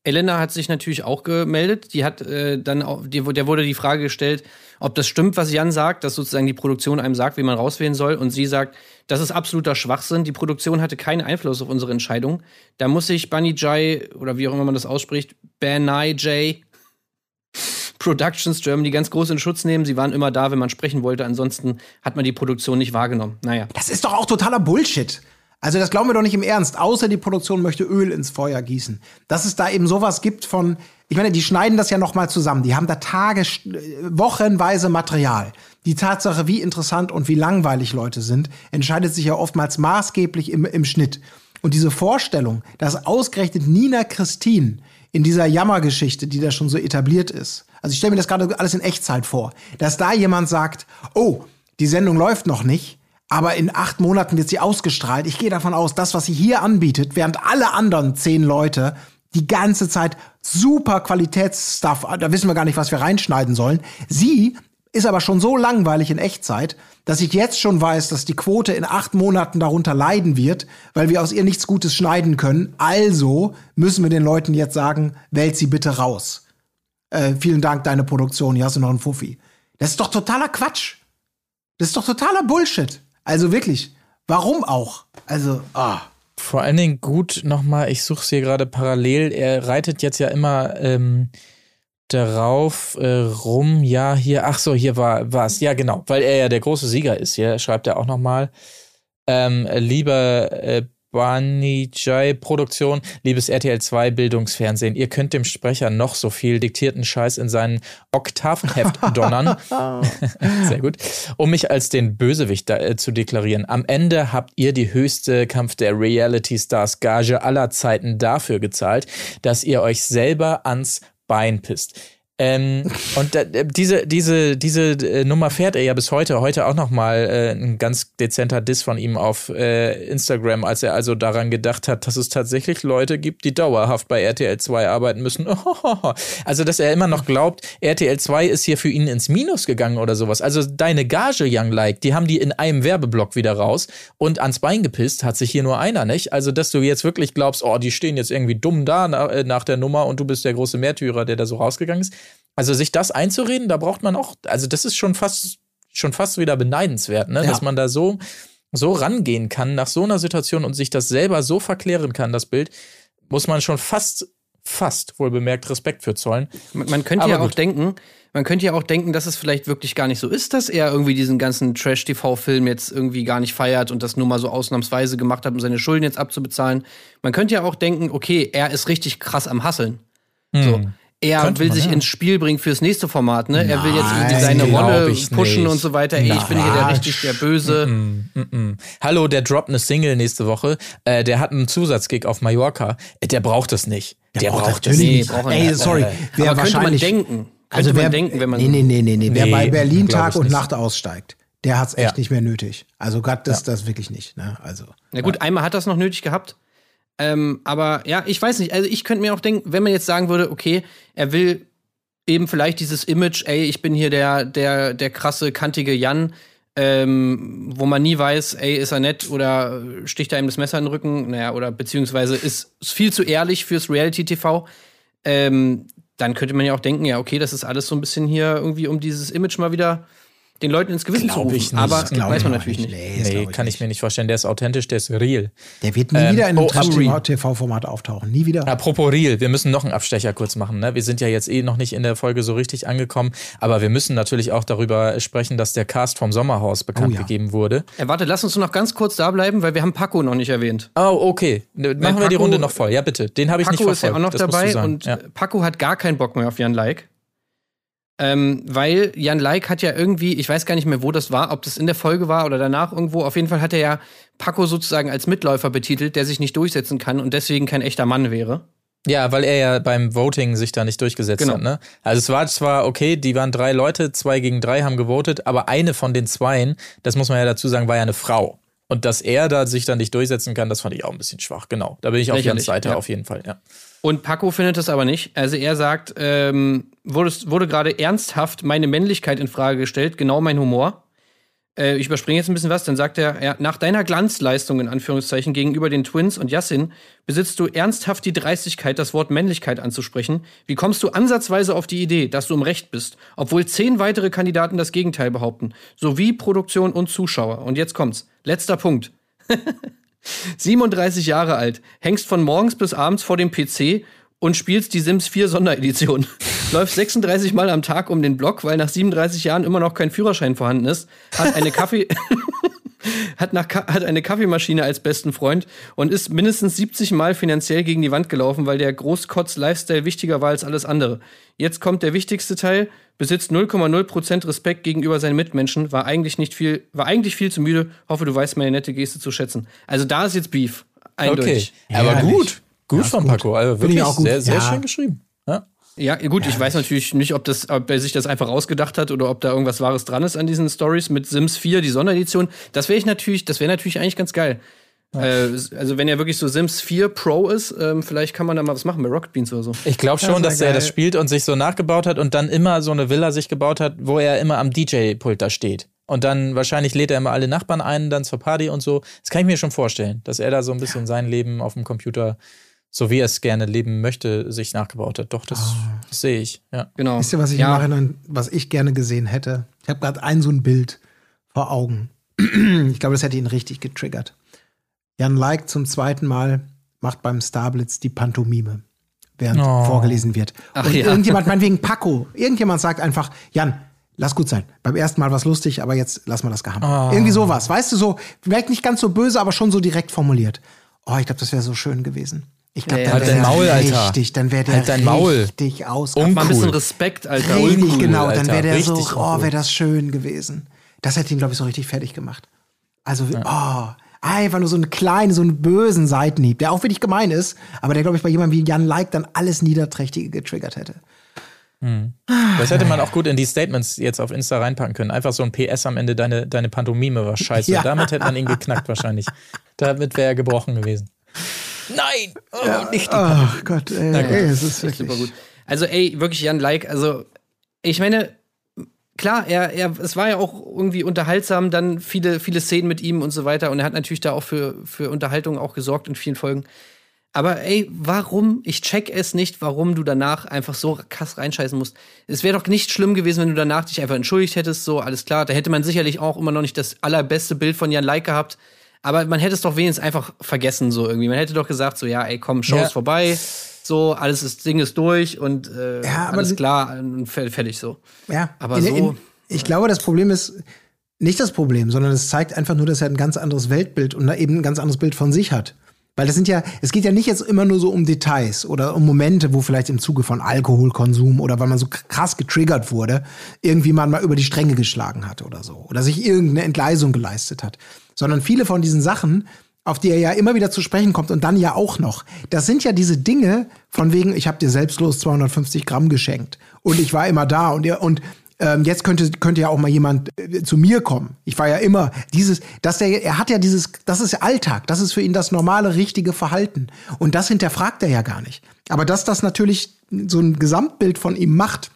Elena hat sich natürlich auch gemeldet. Die hat äh, dann auch, die, der wurde die Frage gestellt, ob das stimmt, was Jan sagt, dass sozusagen die Produktion einem sagt, wie man rauswählen soll. Und sie sagt, das ist absoluter Schwachsinn. Die Produktion hatte keinen Einfluss auf unsere Entscheidung. Da muss sich Bunny Jai oder wie auch immer man das ausspricht, Banai J Productions Germany ganz groß in Schutz nehmen. Sie waren immer da, wenn man sprechen wollte. Ansonsten hat man die Produktion nicht wahrgenommen. Naja. Das ist doch auch totaler Bullshit. Also das glauben wir doch nicht im Ernst. Außer die Produktion möchte Öl ins Feuer gießen. Dass es da eben sowas gibt von, ich meine, die schneiden das ja noch mal zusammen. Die haben da Tage, äh, wochenweise Material. Die Tatsache, wie interessant und wie langweilig Leute sind, entscheidet sich ja oftmals maßgeblich im, im Schnitt. Und diese Vorstellung, dass ausgerechnet Nina Christine in dieser Jammergeschichte, die da schon so etabliert ist, also ich stelle mir das gerade alles in Echtzeit vor, dass da jemand sagt, oh, die Sendung läuft noch nicht, aber in acht Monaten wird sie ausgestrahlt. Ich gehe davon aus, das, was sie hier anbietet, während alle anderen zehn Leute die ganze Zeit super Qualitätsstuff, da wissen wir gar nicht, was wir reinschneiden sollen. Sie ist aber schon so langweilig in Echtzeit, dass ich jetzt schon weiß, dass die Quote in acht Monaten darunter leiden wird, weil wir aus ihr nichts Gutes schneiden können. Also müssen wir den Leuten jetzt sagen, wählt sie bitte raus. Äh, vielen Dank, deine Produktion, hier hast du noch einen Fuffi. Das ist doch totaler Quatsch. Das ist doch totaler Bullshit. Also wirklich, warum auch? Also, ah. Vor allen Dingen gut nochmal, ich suche es hier gerade parallel. Er reitet jetzt ja immer ähm, darauf äh, rum. Ja, hier, ach so, hier war was. Ja, genau, weil er ja der große Sieger ist. Hier schreibt er auch nochmal. Ähm, lieber äh, Bani Jai Produktion, liebes RTL 2 Bildungsfernsehen, ihr könnt dem Sprecher noch so viel diktierten Scheiß in seinen Oktavenheft donnern. Sehr gut. Um mich als den Bösewicht da, äh, zu deklarieren. Am Ende habt ihr die höchste Kampf der Reality Stars Gage aller Zeiten dafür gezahlt, dass ihr euch selber ans Bein pisst. Ähm, und da, diese, diese, diese äh, Nummer fährt er ja bis heute. Heute auch nochmal äh, ein ganz dezenter Diss von ihm auf äh, Instagram, als er also daran gedacht hat, dass es tatsächlich Leute gibt, die dauerhaft bei RTL 2 arbeiten müssen. also, dass er immer noch glaubt, RTL 2 ist hier für ihn ins Minus gegangen oder sowas. Also, deine Gage, Young Like, die haben die in einem Werbeblock wieder raus und ans Bein gepisst hat sich hier nur einer, nicht? Also, dass du jetzt wirklich glaubst, oh, die stehen jetzt irgendwie dumm da nach, äh, nach der Nummer und du bist der große Märtyrer, der da so rausgegangen ist also sich das einzureden, da braucht man auch, also das ist schon fast, schon fast wieder beneidenswert, ne? Ja. dass man da so, so rangehen kann nach so einer Situation und sich das selber so verklären kann, das Bild, muss man schon fast, fast wohl bemerkt Respekt für zollen. Man, man könnte Aber ja gut. auch denken, man könnte ja auch denken, dass es vielleicht wirklich gar nicht so ist, dass er irgendwie diesen ganzen Trash-TV-Film jetzt irgendwie gar nicht feiert und das nur mal so ausnahmsweise gemacht hat, um seine Schulden jetzt abzubezahlen. Man könnte ja auch denken, okay, er ist richtig krass am Hasseln. Hm. So er Könnte will man, sich ja. ins Spiel bringen fürs nächste Format, ne? er will jetzt irgendwie seine Rolle pushen nicht. und so weiter. Ey, ich bin hier der richtig der Böse. Mm -mm, mm Hallo, der droppt eine Single nächste Woche. Äh, der hat einen Zusatzgig auf Mallorca. Äh, der braucht das nicht. Der, der braucht das nicht. Ey, sorry. Wer Aber könnte man denken? Könnte also wer, man denken, wenn man. Nee, nee, nee, nee, nee. Wer bei Berlin Tag und Nacht aussteigt, der hat es echt ja. nicht mehr nötig. Also Gott, das, ja. das wirklich nicht. Ne? Also. Na gut, einmal hat das noch nötig gehabt. Ähm, aber ja, ich weiß nicht. Also ich könnte mir auch denken, wenn man jetzt sagen würde, okay, er will eben vielleicht dieses Image, ey, ich bin hier der, der, der krasse, kantige Jan, ähm, wo man nie weiß, ey, ist er nett oder sticht er ihm das Messer in den Rücken, naja, oder beziehungsweise ist, ist viel zu ehrlich fürs Reality-TV. Ähm, dann könnte man ja auch denken, ja, okay, das ist alles so ein bisschen hier irgendwie, um dieses Image mal wieder den Leuten ins Gewissen glaub zu rufen. Aber weiß man natürlich nicht. Nee, nee kann ich, ich mir nicht vorstellen. Der ist authentisch, der ist real. Der wird nie ähm, wieder in einem oh, TV-Format auftauchen. Nie wieder. Apropos real, wir müssen noch einen Abstecher kurz machen. Ne? Wir sind ja jetzt eh noch nicht in der Folge so richtig angekommen, aber wir müssen natürlich auch darüber sprechen, dass der Cast vom Sommerhaus bekannt oh, ja. gegeben wurde. Ja, warte, lass uns noch ganz kurz da bleiben, weil wir haben Paco noch nicht erwähnt. Oh, okay. Machen Paco, wir die Runde noch voll. Ja, bitte. Den habe ich Paco nicht verfolgt. Paco ist ja auch noch das dabei und ja. Paco hat gar keinen Bock mehr auf Jan Like. Ähm, weil Jan Like hat ja irgendwie, ich weiß gar nicht mehr, wo das war, ob das in der Folge war oder danach irgendwo, auf jeden Fall hat er ja Paco sozusagen als Mitläufer betitelt, der sich nicht durchsetzen kann und deswegen kein echter Mann wäre. Ja, weil er ja beim Voting sich da nicht durchgesetzt genau. hat, ne? Also es war zwar okay, die waren drei Leute, zwei gegen drei haben gewotet, aber eine von den zweien, das muss man ja dazu sagen, war ja eine Frau. Und dass er da sich dann nicht durchsetzen kann, das fand ich auch ein bisschen schwach, genau. Da bin ich auf Jans Seite ja. auf jeden Fall, ja. Und Paco findet das aber nicht. Also er sagt, ähm, wurde, wurde gerade ernsthaft meine Männlichkeit in Frage gestellt, genau mein Humor. Äh, ich überspringe jetzt ein bisschen was, dann sagt er, ja, nach deiner Glanzleistung in Anführungszeichen gegenüber den Twins und Yassin besitzt du ernsthaft die Dreistigkeit, das Wort Männlichkeit anzusprechen. Wie kommst du ansatzweise auf die Idee, dass du im Recht bist, obwohl zehn weitere Kandidaten das Gegenteil behaupten, sowie Produktion und Zuschauer? Und jetzt kommt's. Letzter Punkt. 37 Jahre alt, hängst von morgens bis abends vor dem PC und spielst die Sims 4 Sonderedition. Läufst 36 Mal am Tag um den Block, weil nach 37 Jahren immer noch kein Führerschein vorhanden ist. Hat eine Kaffee. hat, nach, hat eine Kaffeemaschine als besten Freund und ist mindestens 70 Mal finanziell gegen die Wand gelaufen, weil der Großkotz-Lifestyle wichtiger war als alles andere. Jetzt kommt der wichtigste Teil, besitzt 0,0% Respekt gegenüber seinen Mitmenschen, war eigentlich nicht viel, war eigentlich viel zu müde, hoffe, du weißt meine nette Geste zu schätzen. Also da ist jetzt Beef. Eindeutig. Okay. Aber gut. Gut ja, von Paco. Also wirklich sehr, sehr ja. schön geschrieben. Ja. Ja, gut, ja. ich weiß natürlich nicht, ob, das, ob er sich das einfach ausgedacht hat oder ob da irgendwas Wahres dran ist an diesen Stories mit Sims 4, die Sonderedition. Das wäre ich natürlich, das wäre natürlich eigentlich ganz geil. Ja. Äh, also wenn er wirklich so Sims 4 Pro ist, ähm, vielleicht kann man da mal was machen bei Rocket Beans oder so. Ich glaube schon, das dass er das spielt und sich so nachgebaut hat und dann immer so eine Villa sich gebaut hat, wo er immer am DJ-Pult da steht. Und dann wahrscheinlich lädt er immer alle Nachbarn ein, dann zur Party und so. Das kann ich mir schon vorstellen, dass er da so ein bisschen ja. sein Leben auf dem Computer so wie er es gerne leben möchte, sich nachgebaut hat. Doch, das, oh. das sehe ich. Ja. Genau. Wisst ihr, was ich ja. im Nachhinein, was ich gerne gesehen hätte? Ich habe gerade ein so ein Bild vor Augen. ich glaube, das hätte ihn richtig getriggert. Jan Like zum zweiten Mal macht beim Starblitz die Pantomime, während oh. vorgelesen wird. Ach, Und ja. irgendjemand, meinetwegen Paco, irgendjemand sagt einfach, Jan, lass gut sein. Beim ersten Mal war es lustig, aber jetzt lass mal das gehabt. Oh. Irgendwie sowas. Weißt du, so, vielleicht nicht ganz so böse, aber schon so direkt formuliert. Oh, ich glaube, das wäre so schön gewesen. Ich glaube, ja, dann halt Maul, Alter. Richtig, dann wäre der halt dein Maul. richtig aus. Uncool. Mal ein bisschen Respekt, Alter. Richtig, Uncool, genau. Dann wäre der richtig so, oh, wäre das schön gewesen. Das hätte ihn, glaube ich, so richtig fertig gemacht. Also, ja. oh, einfach nur so einen kleinen, so einen bösen Seitenhieb, der auch wirklich gemein ist, aber der, glaube ich, bei jemandem wie Jan Like dann alles Niederträchtige getriggert hätte. Das hätte man auch gut in die Statements jetzt auf Insta reinpacken können. Einfach so ein PS am Ende, deine, deine Pantomime war scheiße. Ja. Damit hätte man ihn geknackt wahrscheinlich. Damit wäre er gebrochen gewesen. Nein! Oh, nicht die Ach Gott, ey, Na gut. ey es ist wirklich. Super gut. Also, ey, wirklich Jan Like, also ich meine, klar, er, er, es war ja auch irgendwie unterhaltsam, dann viele, viele Szenen mit ihm und so weiter. Und er hat natürlich da auch für, für Unterhaltung auch gesorgt in vielen Folgen. Aber ey, warum? Ich check es nicht, warum du danach einfach so krass reinscheißen musst. Es wäre doch nicht schlimm gewesen, wenn du danach dich einfach entschuldigt hättest, so, alles klar. Da hätte man sicherlich auch immer noch nicht das allerbeste Bild von Jan Like gehabt. Aber man hätte es doch wenigstens einfach vergessen, so irgendwie. Man hätte doch gesagt, so, ja, ey, komm, Show Ja. ist vorbei. So, alles ist, Ding ist durch und äh, Ja, alles klar und fer- fertig so. Ja, Aber in, so- In, ich glaube, das Problem ist nicht das Problem, sondern es zeigt einfach nur, dass er ein ganz anderes Weltbild und eben ein ganz anderes Bild von sich hat. Weil das sind ja, es geht ja nicht jetzt immer nur so um Details oder um Momente, wo vielleicht im Zuge von Alkoholkonsum oder weil man so krass getriggert wurde, irgendwie man mal über die Stränge geschlagen hat oder so. Oder sich irgendeine Entgleisung geleistet hat. Sondern viele von diesen Sachen, auf die er ja immer wieder zu sprechen kommt und dann ja auch noch. Das sind ja diese Dinge von wegen, ich habe dir selbstlos 250 Gramm geschenkt und ich war immer da und und ähm, jetzt könnte könnte ja auch mal jemand äh, zu mir kommen. Ich war ja immer dieses, dass der er hat ja dieses, das ist Alltag, das ist für ihn das normale richtige Verhalten und das hinterfragt er ja gar nicht. Aber dass das natürlich so ein Gesamtbild von ihm macht,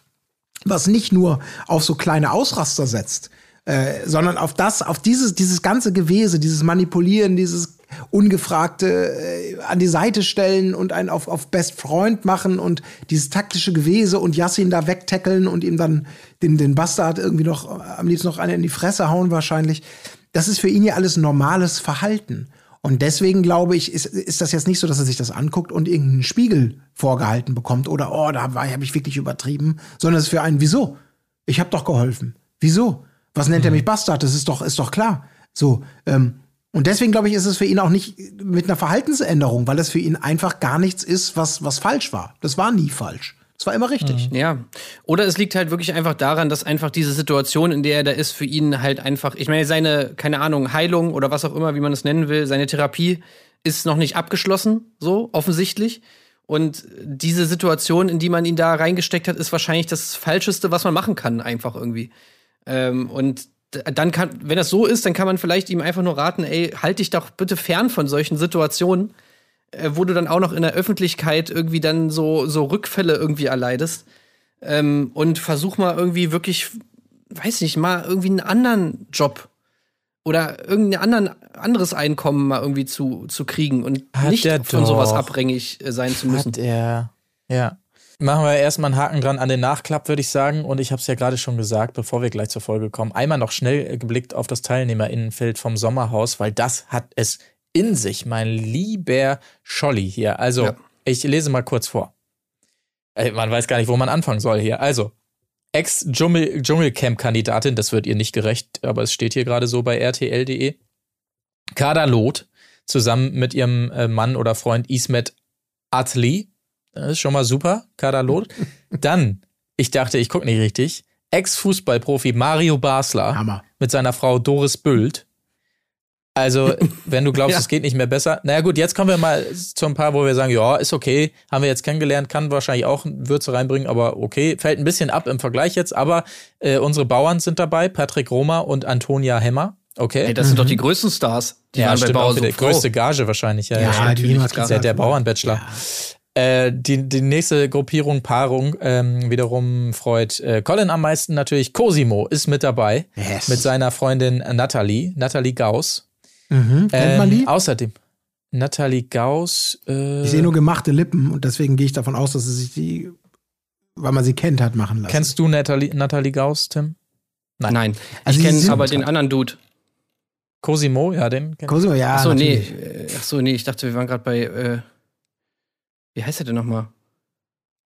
was nicht nur auf so kleine Ausraster setzt, äh, sondern auf das, auf dieses, dieses ganze Gewese, dieses Manipulieren, dieses ungefragte äh, an die Seite stellen und einen auf, auf Best Freund machen und dieses taktische Gewese und Yassin da wegtackeln und ihm dann den, den Bastard irgendwie noch äh, am liebsten noch eine in die Fresse hauen wahrscheinlich. Das ist für ihn ja alles normales Verhalten. Und deswegen glaube ich, ist, ist das jetzt nicht so, dass er sich das anguckt und irgendeinen Spiegel vorgehalten bekommt oder oh, da habe ich wirklich übertrieben, sondern es ist für einen, wieso? Ich habe doch geholfen. Wieso? Was nennt er mich Bastard? Das ist doch, ist doch klar. So, ähm, und deswegen glaube ich, ist es für ihn auch nicht mit einer Verhaltensänderung, weil es für ihn einfach gar nichts ist, was, was falsch war. Das war nie falsch. Das war immer richtig. Ja. Oder es liegt halt wirklich einfach daran, dass einfach diese Situation, in der er da ist, für ihn halt einfach, ich meine, seine, keine Ahnung, Heilung oder was auch immer, wie man es nennen will, seine Therapie ist noch nicht abgeschlossen, so offensichtlich. Und diese Situation, in die man ihn da reingesteckt hat, ist wahrscheinlich das Falscheste, was man machen kann, einfach irgendwie. Ähm, und dann kann, wenn das so ist, dann kann man vielleicht ihm einfach nur raten, ey, halt dich doch bitte fern von solchen Situationen, äh, wo du dann auch noch in der Öffentlichkeit irgendwie dann so, so Rückfälle irgendwie erleidest. Ähm, und versuch mal irgendwie wirklich, weiß nicht, mal irgendwie einen anderen Job oder irgendein anderen, anderes Einkommen mal irgendwie zu, zu kriegen und Hat nicht von sowas doch. abhängig äh, sein zu müssen. Hat er. Ja. Machen wir erstmal einen Haken dran an den Nachklapp, würde ich sagen. Und ich habe es ja gerade schon gesagt, bevor wir gleich zur Folge kommen. Einmal noch schnell geblickt auf das Teilnehmerinnenfeld vom Sommerhaus, weil das hat es in sich, mein lieber Scholli hier. Also, Ja. ich lese mal kurz vor. Man weiß gar nicht, wo man anfangen soll hier. Also, Ex-Dschungelcamp-Kandidatin, das wird ihr nicht gerecht, aber es steht hier gerade so bei rtl.de. Kader Loth zusammen mit ihrem äh, Mann oder Freund Ismet Atli. Das ist schon mal super, Kader Loth. Dann, ich dachte, ich gucke nicht richtig, Ex-Fußballprofi Mario Basler Hammer. mit seiner Frau Doris Bült. Also, wenn du glaubst, Ja. es geht nicht mehr besser. Naja, gut, jetzt kommen wir mal zu ein paar, wo wir sagen, ja, ist okay, haben wir jetzt kennengelernt, kann wahrscheinlich auch Würze reinbringen, aber okay, fällt ein bisschen ab im Vergleich jetzt, aber äh, unsere Bauern sind dabei, Patrick Roma und Antonia Hemmer. Okay. Ey, das sind doch die größten Stars. Die ja, waren bei stimmt auch Bauer so Frau. Größte Gage wahrscheinlich, ja. Ja, ja, die klar. Der, der. Bauernbachelor. Äh, die, die nächste Gruppierung, Paarung, ähm, wiederum freut äh, Colin am meisten natürlich. Cosimo ist mit dabei. Yes. Mit seiner Freundin Nathalie, Nathalie Gauss. Mhm. Kennt man Ähm, die? Außerdem, Nathalie Gauss. Äh, Ich sehe nur gemachte Lippen und deswegen gehe ich davon aus, dass sie sich die, weil man sie kennt, hat machen lassen. kennst du Nathalie, Nathalie Gauss, Tim? Nein. Also ich kenne aber den anderen Dude. Cosimo, ja, den Cosimo, ja. Achso, nee. natürlich. Achso, nee, ich dachte, wir waren gerade bei. Äh, wie heißt er denn nochmal?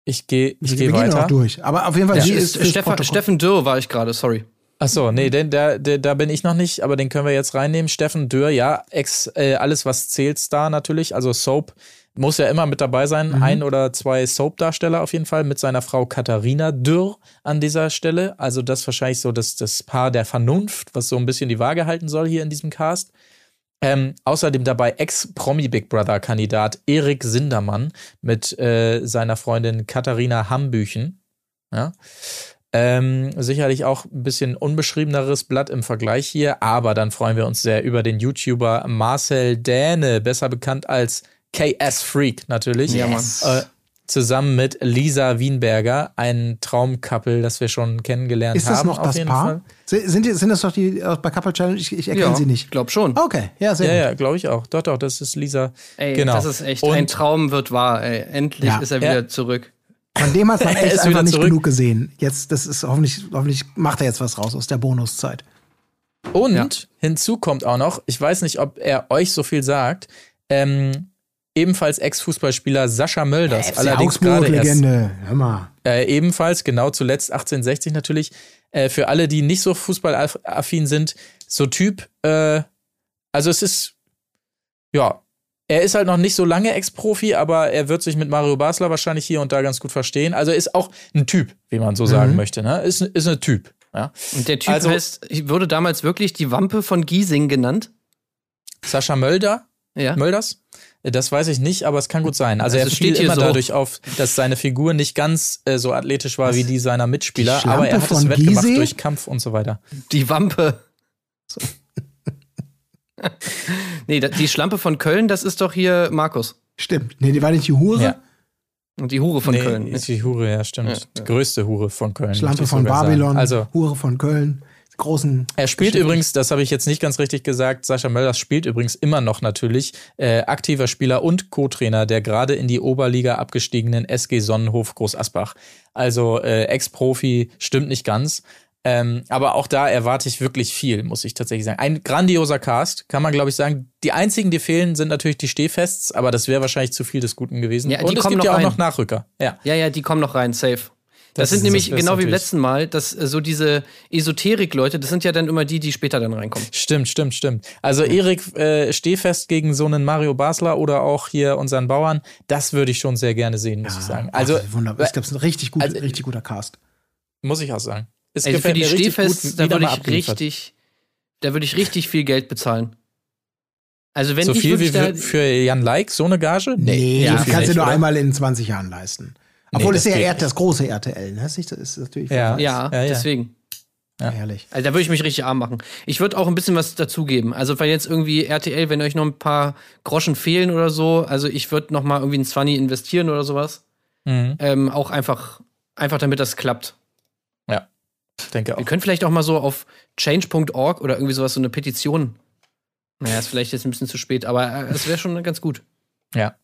ich. gehe ich geh gehen weiter. auch durch. Aber auf jeden Fall, Ja, sie ist, ist Stefan, Protokoll. Steffen Dürr war ich gerade, sorry. Achso, nee, den, der, der, da bin ich noch nicht, aber den können wir jetzt reinnehmen. Steffen Dürr, ja, ex, äh, alles was zählt Star natürlich, also Soap muss ja immer mit dabei sein. Mhm. Ein oder zwei Soap-Darsteller auf jeden Fall mit seiner Frau Katharina Dürr an dieser Stelle. Also das wahrscheinlich so das, das Paar der Vernunft, was so ein bisschen die Waage halten soll hier in diesem Cast. Ähm, außerdem dabei Ex-Promi-Big Brother-Kandidat Erik Sindermann mit äh, seiner Freundin Katharina Hambüchen. Ja. Ähm, sicherlich auch ein bisschen unbeschriebeneres Blatt im Vergleich hier, aber dann freuen wir uns sehr über den YouTuber Marcel Däne, besser bekannt als KS Freak natürlich. Mann. Äh, zusammen mit Lisa Wienberger, ein Traumcouple, das wir schon kennengelernt Ist das haben. noch auf das jeden Paar? Fall. Si- Sind, die, sind das doch die bei Couple Challenge? Ich, ich erkenne sie nicht. Ich glaube schon. Okay, ja, sehr Ja, gut. ja, glaube ich auch. Doch, doch, das ist Lisa. Ey, genau. das ist echt Und- ein Traum wird wahr. Ey. Endlich Ja. ist er Ja. wieder zurück. Von dem hat man Er echt ist einfach wieder nicht zurück. genug gesehen. Jetzt, das ist hoffentlich, hoffentlich macht er jetzt was raus aus der Bonuszeit. Und Ja. hinzu kommt auch noch, ich weiß nicht, ob er euch so viel sagt, ähm, ebenfalls Ex-Fußballspieler Sascha Mölders. FC allerdings gerade erst Augsburg-Legende. Hör mal. äh, ebenfalls, genau zuletzt 1860 natürlich. Äh, für alle, die nicht so fußballaffin sind, so Typ, äh, also es ist, ja, er ist halt noch nicht so lange Ex-Profi, aber er wird sich mit Mario Basler wahrscheinlich hier und da ganz gut verstehen. Also er ist auch ein Typ, wie man so sagen möchte. Ne? Ist, ist ein Typ. Ja. Und der Typ Also- heißt, wurde damals wirklich die Wampe von Giesing genannt. Sascha Mölder, Ja. Mölders? Das weiß ich nicht, aber es kann gut sein. Also, Also er steht hier immer so. dadurch auf, dass seine Figur nicht ganz äh, so athletisch war wie die seiner Mitspieler, Die Schlampe aber er hat es von wettgemacht Giesing? durch Kampf und so weiter. Die Wampe. nee, da- die Schlampe von Köln, das ist doch hier Markus. Stimmt. Nee, die war nicht die Hure. Ja. Und die Hure von nee, Köln. ist die Hure, ja, stimmt. Ja, Die größte Hure von Köln. Schlampe von sagen. Babylon, Also, Hure von Köln. Großen. er spielt übrigens, das habe ich jetzt nicht ganz richtig gesagt, Sascha Mölders spielt übrigens immer noch natürlich äh, aktiver Spieler und Co-Trainer der gerade in die Oberliga abgestiegenen SG Sonnenhof Groß Asbach. Also äh, Ex-Profi stimmt nicht ganz. Ähm, aber auch da erwarte ich wirklich viel, muss ich tatsächlich sagen. Ein grandioser Cast, kann man glaube ich sagen. Die einzigen, die fehlen, sind natürlich die Stehfests, aber das wäre wahrscheinlich zu viel des Guten gewesen. Ja, die und es kommen gibt ja auch rein. noch Nachrücker. Ja. Ja, ja, die kommen noch rein, safe. Das, Das sind nämlich das genau wie beim letzten Mal, dass äh, so diese Esoterik-Leute, das sind ja dann immer die, die später dann reinkommen. Stimmt, stimmt, stimmt. Also Erik äh, Stehfest gegen so einen Mario Basler oder auch hier unseren Bauern, das würde ich schon sehr gerne sehen, muss ich sagen. Also Ach, wunderbar. Ich glaube, es ist ein richtig, gut, Also- richtig guter Cast. muss ich auch sagen. Es Also für die gut, da würde ich richtig, da würde ich richtig viel Geld bezahlen. Also wenn So ich viel wie für, für Jan Like, so eine Gage? Nee, ja, das kannst du nur oder? einmal in 20 Jahren leisten. Obwohl Nee, es ja das große RTL, ne? Das ist das ist natürlich Ja. ja, Ja, ja. deswegen. herrlich. Also da würde ich mich richtig arm machen. Ich würde auch ein bisschen was dazugeben. Also weil jetzt irgendwie RTL, wenn euch noch ein paar Groschen fehlen oder so, also ich würde noch mal irgendwie ein 20 investieren oder sowas. Mhm. Ähm, auch einfach, einfach damit das klappt. Ja, ich denke Wir auch. können vielleicht auch mal so auf change.org oder irgendwie sowas, so eine Petition. Naja, ist vielleicht jetzt ein bisschen zu spät, aber äh, es wäre schon ganz gut. Ja.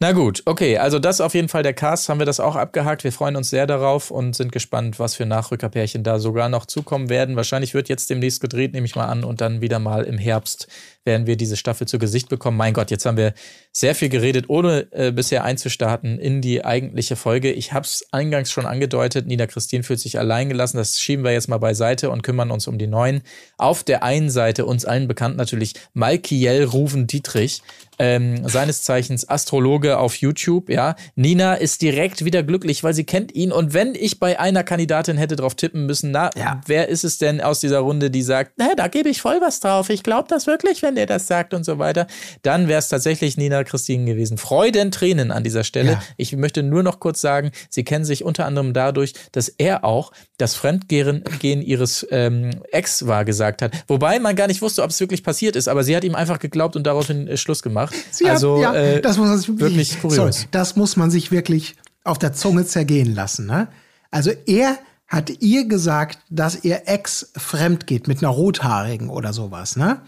Na gut, okay, also das auf jeden Fall der Cast, haben wir das auch abgehakt. Wir freuen uns sehr darauf und sind gespannt, was für Nachrückerpärchen da sogar noch zukommen werden. Wahrscheinlich wird jetzt demnächst gedreht, nehme ich mal an, und dann wieder mal im Herbst werden wir diese Staffel zu Gesicht bekommen. Mein Gott, jetzt haben wir sehr viel geredet, ohne äh, bisher einzustarten in die eigentliche Folge. Ich habe es eingangs schon angedeutet, Nina Christine fühlt sich allein gelassen. Das schieben wir jetzt mal beiseite und kümmern uns um die Neuen. Auf der einen Seite uns allen bekannt natürlich Malkiel Ruven Dietrich, ähm, seines Zeichens Astrologe auf YouTube. Ja, Nina ist direkt wieder glücklich, weil sie kennt ihn. Und wenn ich bei einer Kandidatin hätte drauf tippen müssen, na, Ja. wer ist es denn aus dieser Runde, die sagt, na, da gebe ich voll was drauf. Ich glaube das wirklich, wenn der das sagt und so weiter. Dann wäre es tatsächlich Nina Christine gewesen. Freudentränen an dieser Stelle. Ja. Ich möchte nur noch kurz sagen, sie kennen sich unter anderem dadurch, dass er auch das Fremdgehen Gehen ihres ähm, Ex war gesagt hat. Wobei man gar nicht wusste, ob es wirklich passiert ist, aber sie hat ihm einfach geglaubt und daraufhin äh, Schluss gemacht. Sie also hat, ja, äh, das muss man sich wirklich, wirklich. Sorry, das muss man sich wirklich auf der Zunge zergehen lassen. Ne? Also er hat ihr gesagt, dass ihr Ex fremd geht mit einer Rothaarigen oder sowas. Ne?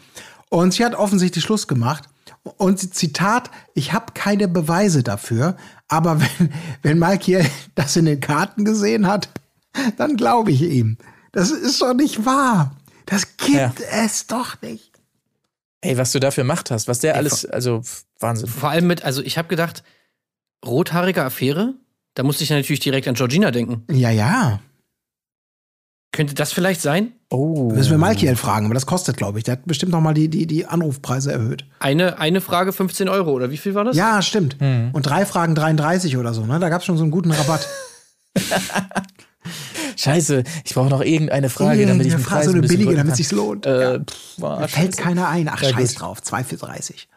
Und sie hat offensichtlich Schluss gemacht. Und sie- Zitat, ich habe keine Beweise dafür, aber wenn, wenn Malkiel das in den Karten gesehen hat, dann glaube ich ihm. Das ist doch nicht wahr. Das gibt Ja. es doch nicht. ey, was du dafür Macht hast, was der alles, also Wahnsinn. Vor allem mit, also ich habe gedacht, rothaarige Affäre, da musste ich natürlich direkt an Georgina denken. Ja, ja. Könnte das vielleicht sein? Oh. Müssen wir Malkiel fragen, aber das kostet, glaube ich. Der hat bestimmt noch mal die, die, die Anrufpreise erhöht. Eine, eine Frage 15 Euro, oder wie viel war das? Ja, stimmt. Hm. Und drei Fragen 33 oder so, ne? Da gab es schon so einen guten Rabatt. Scheiße, ich brauche noch irgendeine Frage, damit ich Irgendeine den Frage, Preis so ein eine bisschen billige, damit kann. sich's lohnt. Äh, ja. pff, Mir fällt keiner ein. Ach, Ja, scheiß gut. drauf. 2 für 30.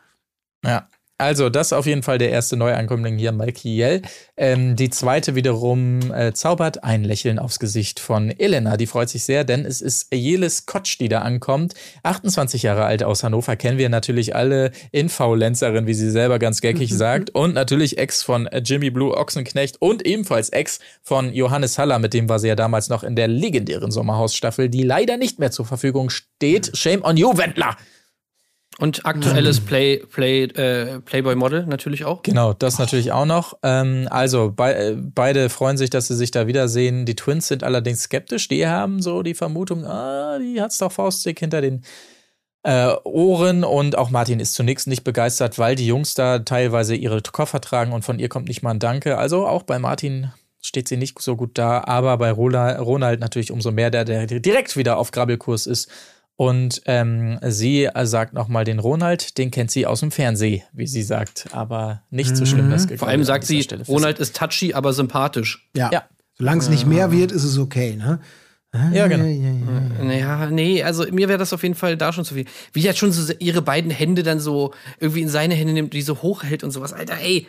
Ja. Also, das ist auf jeden Fall der erste Neuankömmling hier, Malkiel. Ähm, die zweite wiederum äh, zaubert ein Lächeln aufs Gesicht von Elena. Die freut sich sehr, denn es ist Jelis Kotsch, die da ankommt. 28 Jahre alt aus Hannover, kennen wir natürlich alle. Influencerin, wie sie selber ganz geckig sagt. Und natürlich Ex von Jimmy Blue Ochsenknecht und ebenfalls Ex von Johannes Haller, mit dem war sie ja damals noch in der legendären Sommerhausstaffel, die leider nicht mehr zur Verfügung steht. Shame on you, Wendler! Und aktuelles Play, Play, äh, Playboy-Model natürlich auch. Genau, das natürlich auch noch. Ähm, also be äh, beide freuen sich, dass sie sich da wiedersehen. Die Twins sind allerdings skeptisch. Die haben so die Vermutung, ah, die hat's doch faustig hinter den äh, Ohren. Und auch Martin ist zunächst nicht begeistert, weil die Jungs da teilweise ihre Koffer tragen und von ihr kommt nicht mal ein Danke. Also auch bei Martin steht sie nicht so gut da, aber bei Ronald natürlich umso mehr, der, der direkt wieder auf Grabbelkurs ist und ähm, sie sagt nochmal den Ronald, den kennt sie aus dem Fernsehen, wie sie sagt. Aber nicht so schlimm, das mhm. Vor allem sagt sie, Stelle Ronald ist touchy, aber sympathisch. Ja. ja. Solange es nicht mehr wird, ist es okay, ne? Ja, genau. Naja, nee, also mir wäre das auf jeden Fall da schon zu viel. Wie jetzt schon so ihre beiden Hände dann so irgendwie in seine Hände nimmt, die so hochhält und sowas. Alter, ey,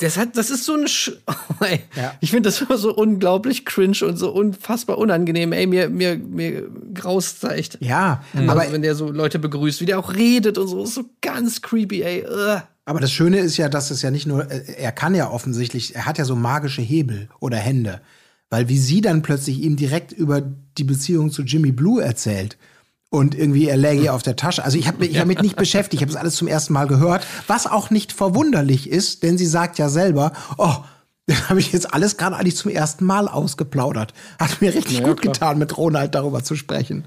das hat, das ist so ein, Sch oh, ja. ich finde das immer so unglaublich cringe und so unfassbar unangenehm. Ey, mir, mir, mir graust echt. Ja, also, aber wenn der so Leute begrüßt, wie der auch redet und so, ist so ganz creepy, ey. Ugh. Aber das Schöne ist ja, dass es ja nicht nur, äh, er kann ja offensichtlich, er hat ja so magische Hebel oder Hände. Weil wie sie dann plötzlich ihm direkt über die Beziehung zu Jimmy Blue erzählt und irgendwie er läge auf der Tasche. Also ich habe mich damit nicht beschäftigt, ich habe das alles zum ersten Mal gehört, was auch nicht verwunderlich ist, denn sie sagt ja selber, oh, das habe ich jetzt alles gerade eigentlich zum ersten Mal ausgeplaudert. Hat mir richtig ja, gut klar. getan, mit Ronald darüber zu sprechen.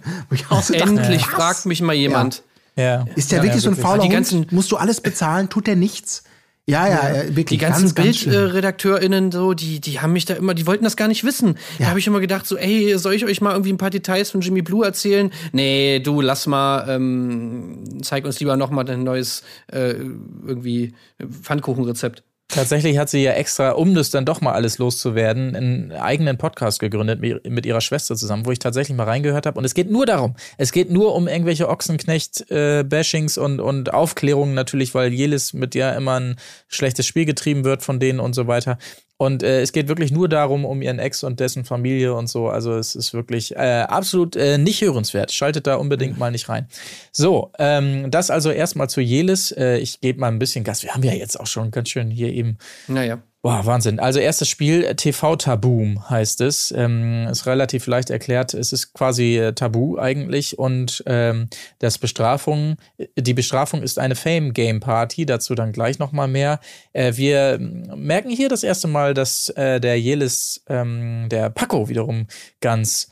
So Endlich dachte, fragt mich mal jemand. Ja. Ja. Ist der wirklich so ein fauler Hund? Musst du alles bezahlen? Tut der nichts? Ja, ja, ja, wirklich. Die ganzen BildredakteurInnen, so, die, die haben mich da immer, die wollten das gar nicht wissen. Ja. Da habe ich immer gedacht, so, ey, soll ich euch mal irgendwie ein paar Details von Jimmy Blue erzählen? Nee, du, lass mal, ähm, zeig uns lieber noch mal dein neues äh, irgendwie Pfannkuchenrezept. Tatsächlich hat sie ja extra, um das dann doch mal alles loszuwerden, einen eigenen Podcast gegründet mit ihrer Schwester zusammen, wo ich tatsächlich mal reingehört habe. Und es geht nur darum. Es geht nur um irgendwelche Ochsenknecht-Bashings äh, und, und Aufklärungen natürlich, weil Jelis mit ja immer ein schlechtes Spiel getrieben wird von denen und so weiter. Und äh, es geht wirklich nur darum, um ihren Ex und dessen Familie und so. Also es ist wirklich äh, absolut äh, nicht hörenswert. Schaltet da unbedingt mal nicht rein. So, ähm, das also erstmal zu Jelis. Äh, ich gebe mal ein bisschen Gas. Wir haben ja jetzt auch schon ganz schön hier eben naja. Boah, Wahnsinn. Also erstes Spiel, äh, TV-Taboom heißt es. Ähm, ist relativ leicht erklärt. Es ist quasi äh, Tabu eigentlich und ähm, das Bestrafung, äh, die Bestrafung ist eine Fame-Game-Party, dazu dann gleich nochmal mehr. Äh, wir merken hier das erste Mal, dass äh, der Jelis, ähm, der Paco wiederum ganz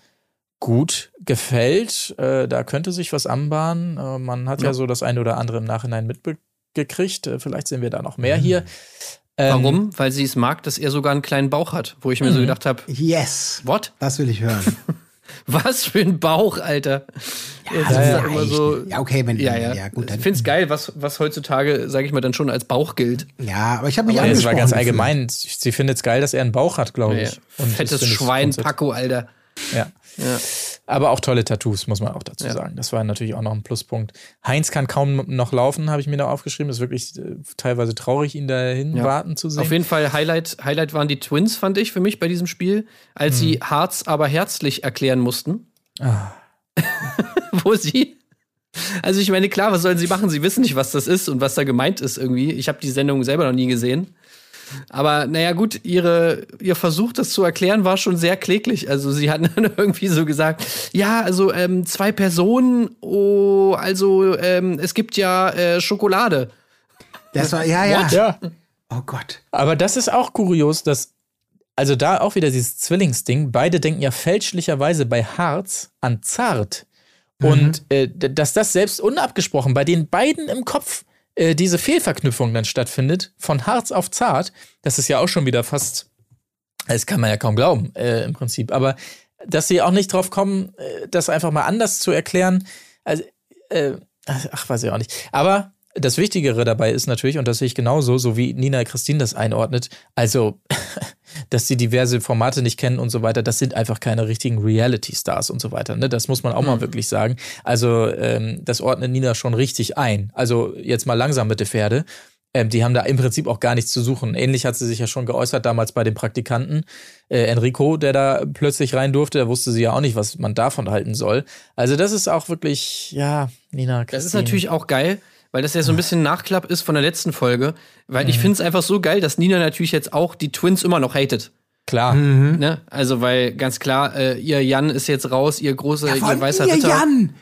gut gefällt. Äh, da könnte sich was anbahnen. Man hat ja. ja. so das eine oder andere im Nachhinein mitgekriegt. Äh, vielleicht sehen wir da noch mehr mhm. hier. Ähm, Warum? Weil sie es mag, dass er sogar einen kleinen Bauch hat, wo ich mir so mhm. gedacht habe. Yes. What? Das will ich hören. was für ein Bauch, Alter. Ja, also ja, immer so, ja okay, wenn ja, ja. ja gut. Dann, ich find's geil, was, was heutzutage, sage ich mal, dann schon als Bauch gilt. Ja, aber ich habe mich aber angesprochen. Es war ganz allgemein. Sie findet es geil, dass er einen Bauch hat, glaube ich. Fettes Schwein, Paco, Alter. Ja. ja. Aber auch tolle Tattoos, muss man auch dazu ja. sagen. Das war natürlich auch noch ein Pluspunkt. Heinz kann kaum noch laufen, habe ich mir da aufgeschrieben. Das ist wirklich äh, teilweise traurig, ihn dahin ja. warten zu sehen. Auf jeden Fall Highlight, Highlight waren die Twins, fand ich für mich bei diesem Spiel, als hm. sie Harz aber herzlich erklären mussten. Ah. Wo sie also ich meine, klar, was sollen sie machen? Sie wissen nicht, was das ist und was da gemeint ist irgendwie. Ich habe die Sendung selber noch nie gesehen. Aber naja, gut, ihre, ihr Versuch, das zu erklären, war schon sehr kläglich. Also sie hatten dann irgendwie so gesagt, ja, also ähm, zwei Personen, oh, also ähm, es gibt ja äh, Schokolade. Das war, ja, ja. ja. Oh Gott. Aber das ist auch kurios, dass, also da auch wieder dieses Zwillingsding, beide denken ja fälschlicherweise bei Harz an Zart. Mhm. Und äh, dass das selbst unabgesprochen bei den beiden im Kopf äh, diese Fehlverknüpfung dann stattfindet, von Harz auf Zart, das ist ja auch schon wieder fast, das kann man ja kaum glauben, äh, im Prinzip. Aber dass sie auch nicht drauf kommen, äh, das einfach mal anders zu erklären, also, äh, ach, weiß ich auch nicht. Aber das Wichtigere dabei ist natürlich, und das sehe ich genauso, so wie Nina Christine das einordnet, also, dass sie diverse Formate nicht kennen und so weiter, das sind einfach keine richtigen Reality-Stars und so weiter. Ne? Das muss man auch mhm. mal wirklich sagen. Also, ähm, das ordnet Nina schon richtig ein. Also, jetzt mal langsam mit der Pferde. Ähm, die haben da im Prinzip auch gar nichts zu suchen. Ähnlich hat sie sich ja schon geäußert damals bei dem Praktikanten äh, Enrico, der da plötzlich rein durfte. Da wusste sie ja auch nicht, was man davon halten soll. Also das ist auch wirklich, ja, Nina. Das ist natürlich auch geil, weil das ja so ein bisschen Nachklapp ist von der letzten Folge. Weil ich finde es einfach so geil, dass Nina natürlich jetzt auch die Twins immer noch hatet. Klar. Ne? Also, weil ganz klar, äh, ihr Jan ist jetzt raus, ihr große, Ja, ihr weißer ihr Ritter. Jan!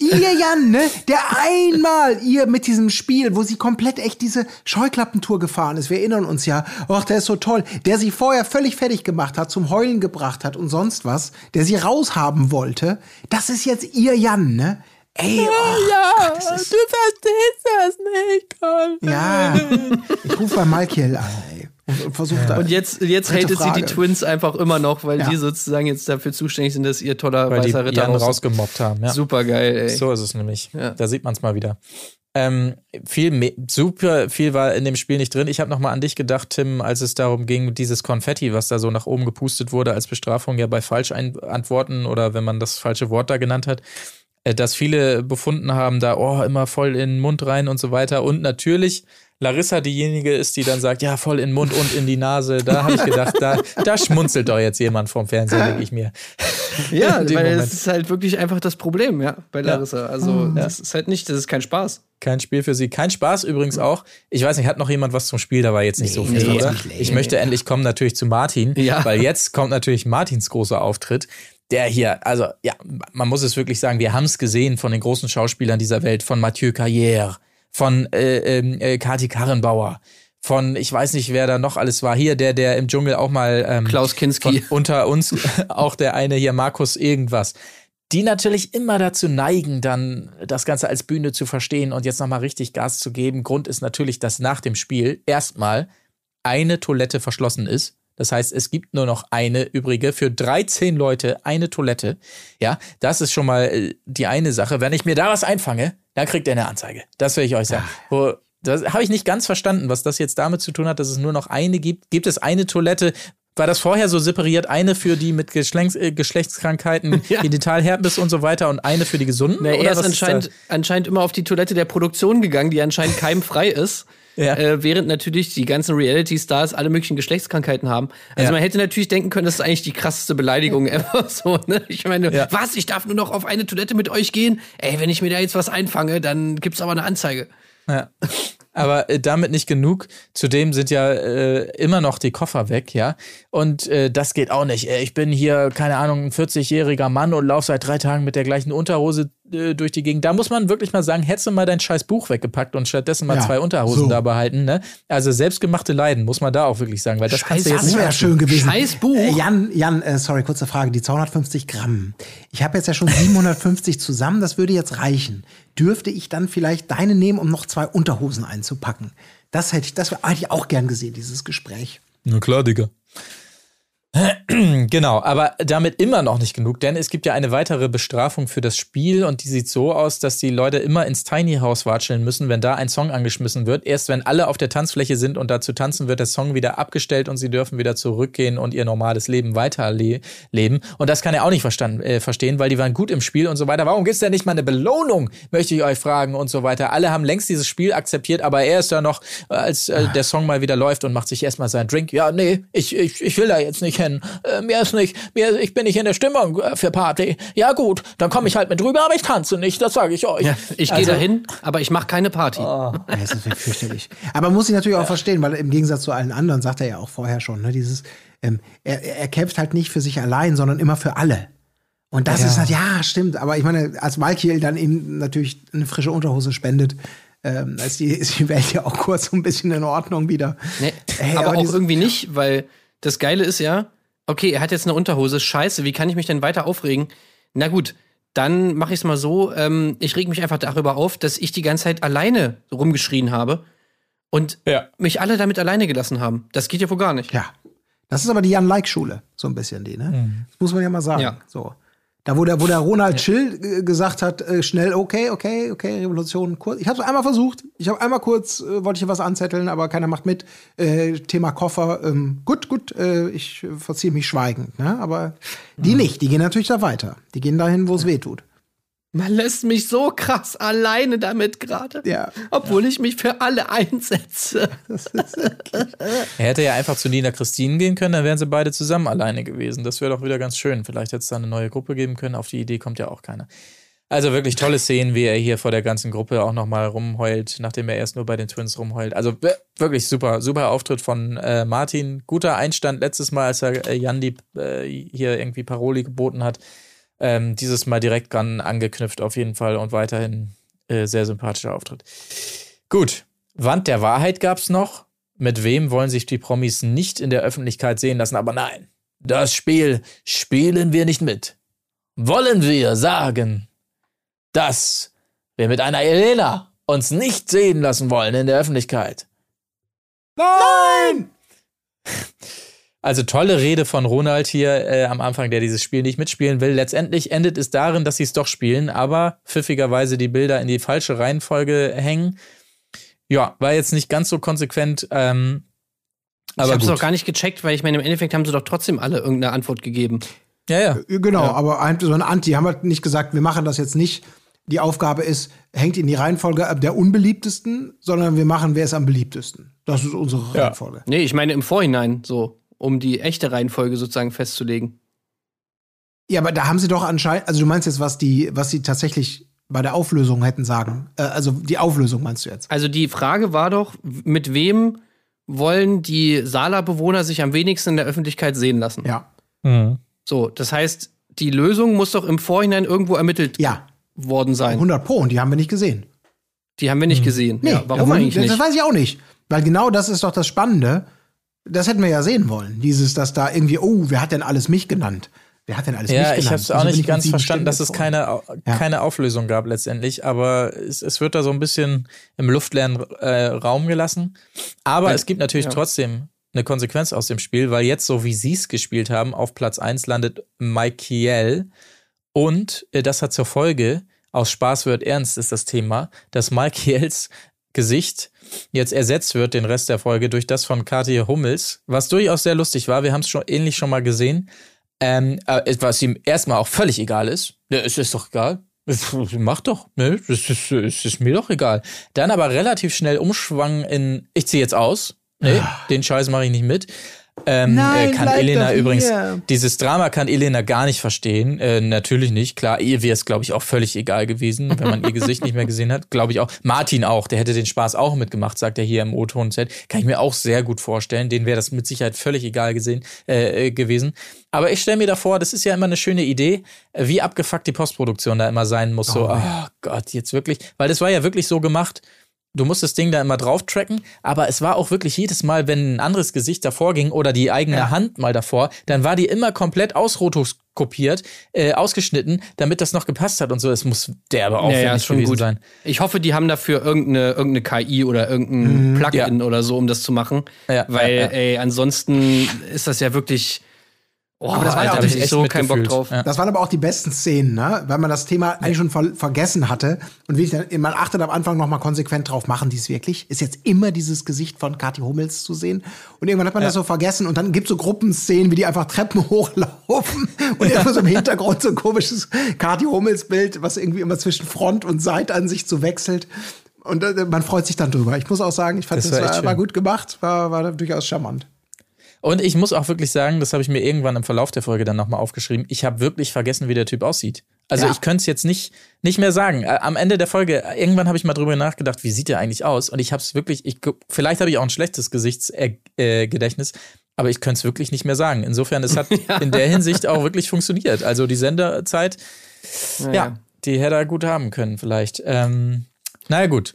Ihr Jan, ne? Der einmal ihr mit diesem Spiel, wo sie komplett echt diese Scheuklappentour gefahren ist. Wir erinnern uns ja. Och, der ist so toll. Der sie vorher völlig fertig gemacht hat, zum Heulen gebracht hat und sonst was. Der sie raushaben wollte. Das ist jetzt ihr Jan, ne? Ey, oh, Ja, Gott, das ist- du verstehst das nicht, Colin. ja. Ich rufe bei Malkiel an, ey. Und, und versuche da. Und jetzt, jetzt hatet sie die. Twins einfach immer noch, weil Ja. die sozusagen jetzt dafür zuständig sind, dass ihr toller Weil die weißer Ritter Jan raus rausgemobbt haben. Ja. Super geil, ey. So ist es nämlich. Ja. Da sieht man es mal wieder. Ähm, viel super viel war in dem Spiel nicht drin. Ich habe noch mal an dich gedacht, Tim, als es darum ging, dieses Konfetti, was da so nach oben gepustet wurde als Bestrafung ja bei Falschantworten oder wenn man das falsche Wort da genannt hat, dass viele befunden haben, da oh immer voll in den Mund rein und so weiter. Und natürlich Larissa diejenige ist, die dann sagt, ja voll in den Mund und in die Nase. Da habe ich gedacht, da, da schmunzelt doch jetzt jemand vom Fernseher, denke ich mir. Ja, weil Moment. es ist halt wirklich einfach das Problem, ja, bei Larissa. Also, das ist halt nicht, das ist kein Spaß. Kein Spiel für sie. Kein Spaß übrigens auch. Ich weiß nicht, hat noch jemand was zum Spiel? Da war jetzt nicht so viel, nee, oder? Ich möchte endlich kommen natürlich zu Martin, Ja. weil jetzt kommt natürlich Martins großer Auftritt. Der hier, also ja, man muss es wirklich sagen, wir haben es gesehen von den großen Schauspielern dieser Welt, von Mathieu Carrière, von äh, ähm, äh, Kati Karrenbauer, von, ich weiß nicht, wer da noch alles war. Hier, der, der im Dschungel auch mal ähm, Klaus Kinski. unter uns, auch der eine hier, Markus irgendwas, die natürlich immer dazu neigen, dann das Ganze als Bühne zu verstehen und jetzt nochmal richtig Gas zu geben. Grund ist natürlich, dass nach dem Spiel erstmal eine Toilette verschlossen ist. Das heißt, es gibt nur noch eine übrige für 13 Leute eine Toilette. Ja, das ist schon mal äh, die eine Sache. Wenn ich mir da was einfange, dann kriegt er eine Anzeige. Das will ich euch sagen. Wo, das habe ich nicht ganz verstanden, was das jetzt damit zu tun hat, dass es nur noch eine gibt. Gibt es eine Toilette? War das vorher so separiert? Eine für die mit Geschlechts äh, Geschlechtskrankheiten, Ja. Genitalherpes und so weiter und eine für die Gesunden? Na, Oder er ist anscheinend, da? anscheinend immer auf die Toilette der Produktion gegangen, die anscheinend keimfrei ist. Ja. Äh, während natürlich die ganzen Reality-Stars alle möglichen Geschlechtskrankheiten haben. Also Ja. man hätte natürlich denken können, das ist eigentlich die krasseste Beleidigung ever. So, ne? Ich meine, Ja. was? Ich darf nur noch auf eine Toilette mit euch gehen? Ey, wenn ich mir da jetzt was einfange, dann gibt's aber eine Anzeige. Ja. Aber äh, damit nicht genug. Zudem sind ja äh, immer noch die Koffer weg, ja. Und äh, das geht auch nicht. Äh, Ich bin hier, keine Ahnung, ein 40-jähriger Mann und laufe seit drei Tagen mit der gleichen Unterhose äh, durch die Gegend. Da muss man wirklich mal sagen, hättest du mal dein scheiß Buch weggepackt und stattdessen mal Ja, zwei Unterhosen so. da behalten, ne? Also selbstgemachte Leiden, muss man da auch wirklich sagen, weil das kannst du Scheiße, jetzt Das nicht wäre schön gewesen. Scheiß Buch. Äh, Jan, Jan, äh, sorry, kurze Frage. Die 250 Gramm. Ich habe jetzt ja schon 750 zusammen. Das würde jetzt reichen. Dürfte ich dann vielleicht deine nehmen, um noch zwei Unterhosen einzupacken? Das hätte ich, das hätte ich auch gern gesehen, dieses Gespräch. Na klar, Digga. Genau, aber damit immer noch nicht genug, denn es gibt ja eine weitere Bestrafung für das Spiel und die sieht so aus, dass die Leute immer ins Tiny House watscheln müssen, wenn da ein Song angeschmissen wird. Erst wenn alle auf der Tanzfläche sind und dazu tanzen, wird der Song wieder abgestellt und sie dürfen wieder zurückgehen und ihr normales Leben weiterleben. Und das kann er auch nicht äh, verstehen, weil die waren gut im Spiel und so weiter. Warum gibt's denn nicht mal eine Belohnung, möchte ich euch fragen und so weiter. Alle haben längst dieses Spiel akzeptiert, aber er ist da noch, äh, als äh, der Song mal wieder läuft und macht sich erstmal seinen Drink. Ja, nee, ich, ich, ich will da jetzt nicht hin. Äh, mir ist nicht, mir, ich bin nicht in der Stimmung äh, für Party. Ja gut, dann komme ich halt mit rüber, aber ich tanze nicht, das sage ich euch. Ja, ich gehe Also- dahin, aber ich mache keine Party. Ja, das ist wirklich fürchterlich. Aber muss ich natürlich auch verstehen, weil im Gegensatz zu allen anderen, sagt er ja auch vorher schon, ne, dieses, ähm, er, er kämpft halt nicht für sich allein, sondern immer für alle. Und das Ja. ist halt, ja, stimmt. Aber ich meine, als Malkiel dann eben natürlich eine frische Unterhose spendet, ähm, ist die, ist die Welt ja auch kurz so ein bisschen in Ordnung wieder. Nee, Hey, aber, aber auch irgendwie nicht, weil das Geile ist ja, okay, er hat jetzt eine Unterhose, scheiße, wie kann ich mich denn weiter aufregen? Na gut, dann mache ich es mal so, ähm, ich reg mich einfach darüber auf, dass ich die ganze Zeit alleine rumgeschrien habe und Ja. mich alle damit alleine gelassen haben. Das geht ja wohl gar nicht. Ja. Das ist aber die Jan-Like-Schule, so ein bisschen die, ne? Das muss man ja mal sagen. Ja. So. Da, wo der, wo der Ronald Chill äh, gesagt hat, äh, schnell, okay, okay, okay, Revolution, kurz. Ich habe es einmal versucht. Ich habe einmal kurz, äh, wollte ich hier was anzetteln, aber keiner macht mit. Äh, Thema Koffer, ähm, gut, gut, äh, ich verziehe mich schweigend. Ne? Aber die nicht, die gehen natürlich da weiter. Die gehen dahin, wo es weh tut. Man lässt mich so krass alleine damit gerade. Ja. Obwohl ich mich für alle einsetze. Er hätte ja einfach zu Nina Christine gehen können, dann wären sie beide zusammen alleine gewesen. Das wäre doch wieder ganz schön. Vielleicht hätte es da eine neue Gruppe geben können. Auf die Idee kommt ja auch keiner. Also wirklich tolle Szenen, wie er hier vor der ganzen Gruppe auch nochmal rumheult, nachdem er erst nur bei den Twins rumheult. Also wirklich super, super Auftritt von äh, Martin. Guter Einstand letztes Mal, als er äh, Jandi äh, hier irgendwie Paroli geboten hat. Ähm, dieses Mal direkt dran angeknüpft auf jeden Fall und weiterhin äh, sehr sympathischer Auftritt. Gut, Wand der Wahrheit gab's noch. Mit wem wollen sich die Promis nicht in der Öffentlichkeit sehen lassen? Aber nein, das Spiel spielen wir nicht mit. Wollen wir sagen, dass wir mit einer Elena uns nicht sehen lassen wollen in der Öffentlichkeit? Nein! Also tolle Rede von Ronald hier äh, am Anfang, der dieses Spiel nicht mitspielen will. Letztendlich endet es darin, dass sie es doch spielen, aber pfiffigerweise die Bilder in die falsche Reihenfolge hängen. Ja, war jetzt nicht ganz so konsequent. Ähm, ich aber hab's gut. doch gar nicht gecheckt, weil ich meine, im Endeffekt haben sie doch trotzdem alle irgendeine Antwort gegeben. ja, ja. Genau, aber ein, so ein Anti haben halt nicht gesagt, wir machen das jetzt nicht. Die Aufgabe ist, hängt in die Reihenfolge der unbeliebtesten, sondern wir machen, wer ist am beliebtesten. Das ist unsere Ja. Reihenfolge. Nee, ich meine im Vorhinein so, um die echte Reihenfolge sozusagen festzulegen. Ja, aber da haben sie doch anscheinend, also du meinst jetzt, was die, was sie tatsächlich bei der Auflösung hätten sagen. Äh, also die Auflösung meinst du jetzt? Also die Frage war doch, mit wem wollen die Sala-Bewohner sich am wenigsten in der Öffentlichkeit sehen lassen? Ja. Mhm. So, das heißt, die Lösung muss doch im Vorhinein irgendwo ermittelt Ja. worden sein. 100 Pro und die haben wir nicht gesehen. Die haben wir nicht gesehen. Nee, ja, warum davon- eigentlich nicht? Das weiß ich auch nicht. Weil genau das ist doch das Spannende. Das hätten wir ja sehen wollen. Dieses, dass da irgendwie, oh, wer hat denn alles mich genannt? Wer hat denn alles mich Ja, genannt? ich habe es auch nicht ich ganz verstanden, dass es keine, Ja. keine Auflösung gab letztendlich, aber es, es wird da so ein bisschen im luftleeren äh, Raum gelassen. Aber Ja, es gibt natürlich ja. trotzdem eine Konsequenz aus dem Spiel, weil jetzt, so wie sie es gespielt haben, auf Platz 1 landet Michael und äh, das hat zur Folge, aus Spaß wird ernst ist das Thema, dass Michaels Gesicht jetzt ersetzt wird, den Rest der Folge, durch das von Kathi Hummels, was durchaus sehr lustig war. Wir haben es schon ähnlich schon mal gesehen. Ähm, äh, was ihm erstmal auch völlig egal ist. Ja, es ist doch egal. Mach doch, ne? Es ist, es ist mir doch egal. Dann aber relativ schnell umschwang in, ich ziehe jetzt aus. Nee, den Scheiß mache ich nicht mit. Ähm, Nein, äh, kann Elena doch übrigens, hier. dieses Drama kann Elena gar nicht verstehen. Äh, natürlich nicht. Klar, ihr wäre es, glaube ich, auch völlig egal gewesen, wenn man ihr Gesicht nicht mehr gesehen hat. Glaube ich auch. Martin auch, der hätte den Spaß auch mitgemacht, sagt er hier im O-Ton-Set. Kann ich mir auch sehr gut vorstellen. Den wäre das mit Sicherheit völlig egal gesehen, äh, äh, gewesen. Aber ich stelle mir da vor, das ist ja immer eine schöne Idee, äh, wie abgefuckt die Postproduktion da immer sein muss. So, oh, Gott, jetzt wirklich. Weil das war ja wirklich so gemacht. Du musst das Ding da immer drauf tracken, aber es war auch wirklich jedes Mal, wenn ein anderes Gesicht davor ging oder die eigene Hand mal davor, dann war die immer komplett ausrotoskopiert, äh, ausgeschnitten, damit das noch gepasst hat und so. Es muss derbe aufwendig ja, ist schon gewesen gut. sein. Ich hoffe, die haben dafür irgendeine, irgendeine KI oder irgendein Plugin oder so, um das zu machen. Ja, Weil, ja, ja. ey, ansonsten ist das ja wirklich. Oh, Aber das war ja Alter, auch ich echt so keinen Bock drauf. Ja. Das waren aber auch die besten Szenen, ne? weil man das Thema eigentlich schon ver vergessen hatte. Und wie ich dann, man achtet am Anfang noch mal konsequent drauf, machen die es wirklich? Ist jetzt immer dieses Gesicht von Kathi Hummels zu sehen? Und irgendwann hat man das so vergessen und dann gibt es so Gruppenszenen, wie die einfach Treppen hochlaufen und irgendwo so im Hintergrund so ein komisches Kathi Hummels-Bild, was irgendwie immer zwischen Front und Seitenansicht so wechselt. Und äh, man freut sich dann drüber. Ich muss auch sagen, ich fand, Das das, war war, war gut gemacht, war, war durchaus charmant. Und ich muss auch wirklich sagen, das habe ich mir irgendwann im Verlauf der Folge dann nochmal aufgeschrieben, ich habe wirklich vergessen, wie der Typ aussieht. Also Ja. ich könnte es jetzt nicht, nicht mehr sagen. Äh, Am Ende der Folge, irgendwann habe ich mal drüber nachgedacht, wie sieht der eigentlich aus? Und ich habe es wirklich, ich, vielleicht habe ich auch ein schlechtes Gesichtsgedächtnis, äh, aber ich könnte es wirklich nicht mehr sagen. Insofern, es hat in der Hinsicht auch wirklich funktioniert. Also die Senderzeit, ja, die hätte er gut haben können vielleicht. Ähm, naja gut.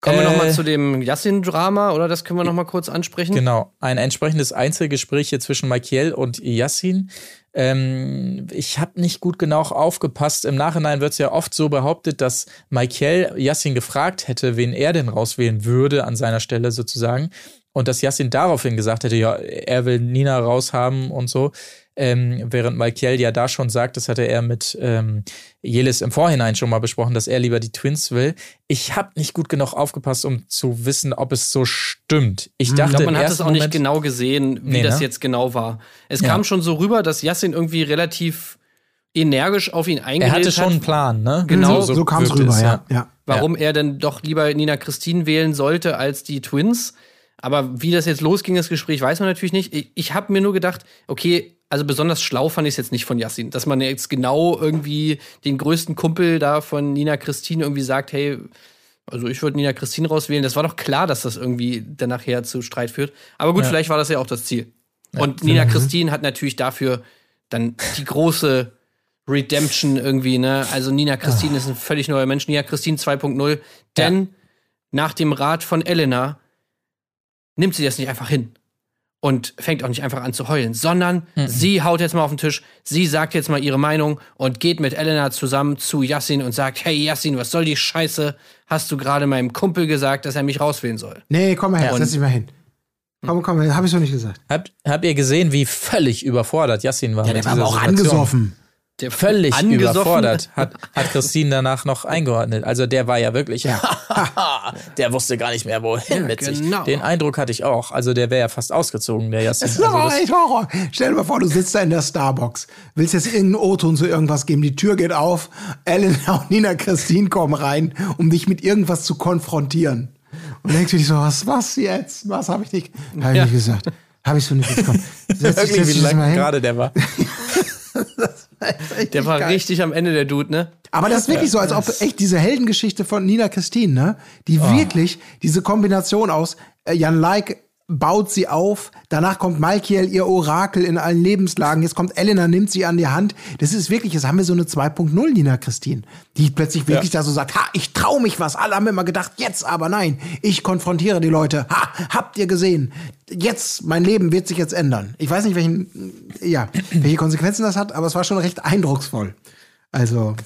Kommen wir noch Äh, mal zu dem Yassin-Drama, oder das können wir noch mal kurz ansprechen? Genau, ein entsprechendes Einzelgespräch hier zwischen Michael und Yassin. Ähm, ich habe nicht gut genau aufgepasst. Im Nachhinein wird es ja oft so behauptet, dass Michael Yassin gefragt hätte, wen er denn rauswählen würde an seiner Stelle sozusagen. Und dass Yassin daraufhin gesagt hätte, ja, er will Nina raushaben und so. Ähm, während Michael ja da schon sagt, das hatte er mit ähm, Jelis im Vorhinein schon mal besprochen, dass er lieber die Twins will. Ich habe nicht gut genug aufgepasst, um zu wissen, ob es so stimmt. Ich dachte, Ich glaube, man hat es auch nicht Moment- genau gesehen, wie Nee, das ne? jetzt genau war. Es Ja. kam schon so rüber, dass Yassin irgendwie relativ energisch auf ihn Er eingeredet hatte schon einen hat, Plan, ne? Genau, so, so kam es rüber, ja. ja. warum er denn doch lieber Nina Christine wählen sollte als die Twins. Aber wie das jetzt losging, das Gespräch, weiß man natürlich nicht. Ich, ich habe mir nur gedacht, okay, also besonders schlau fand ich es jetzt nicht von Yassin, dass man jetzt genau irgendwie den größten Kumpel da von Nina Christine irgendwie sagt, hey, also ich würde Nina Christine rauswählen. Das war doch klar, dass das irgendwie dann nachher zu Streit führt. Aber gut, Ja. vielleicht war das ja auch das Ziel. Und Nina Christine hat natürlich dafür dann die große Redemption irgendwie, ne? Also Nina Christine ist ein völlig neuer Mensch. Nina Christine 2.0. Denn nach dem Rat von Elena nimmt sie das nicht einfach hin und fängt auch nicht einfach an zu heulen, sondern sie haut jetzt mal auf den Tisch, sie sagt jetzt mal ihre Meinung und geht mit Elena zusammen zu Yassin und sagt, hey Yassin, was soll die Scheiße? Hast du gerade meinem Kumpel gesagt, dass er mich rauswählen soll? Nee, komm mal her, Und- setz dich mal hin. Komm, komm, hab ich so nicht gesagt. Habt, habt ihr gesehen, wie völlig überfordert Yassin war? Ja, der war aber auch Situation? angesoffen. Der Völlig überfordert, hat, hat Christine danach noch eingeordnet. Also der war ja wirklich, der wusste gar nicht mehr, wohin Ja, mit sich. genau. Den Eindruck hatte ich auch. Also der wäre ja fast ausgezogen, der Yassin. Das ist aber Also echt Horror. Stell dir mal vor, du sitzt da in der Starbucks, willst jetzt irgendeinen O-Ton zu irgendwas geben, die Tür geht auf, Elena und Nina Christine kommen rein, um dich mit irgendwas zu konfrontieren. Und denkst du dich so, was, was jetzt? Was habe ich nicht, hab ich Ja. nicht gesagt? Habe ich so nicht dich, wirklich, wie hin. gerade der war. Der war geil. richtig am Ende der Dude, ne? Aber das ist wirklich so, als ob echt diese Heldengeschichte von Nina Christine, ne, die wirklich diese Kombination aus äh, Jan Like baut sie auf, danach kommt Malkiel, ihr Orakel in allen Lebenslagen, jetzt kommt Elena, nimmt sie an die Hand. Das ist wirklich, jetzt haben wir so eine 2.0 Nina Christine, die plötzlich wirklich da so sagt, ha, ich trau mich was. Alle haben immer gedacht, jetzt aber nein, ich konfrontiere die Leute. Ha, habt ihr gesehen? Jetzt, mein Leben wird sich jetzt ändern. Ich weiß nicht, welchen, ja, welche Konsequenzen das hat, aber es war schon recht eindrucksvoll. Also,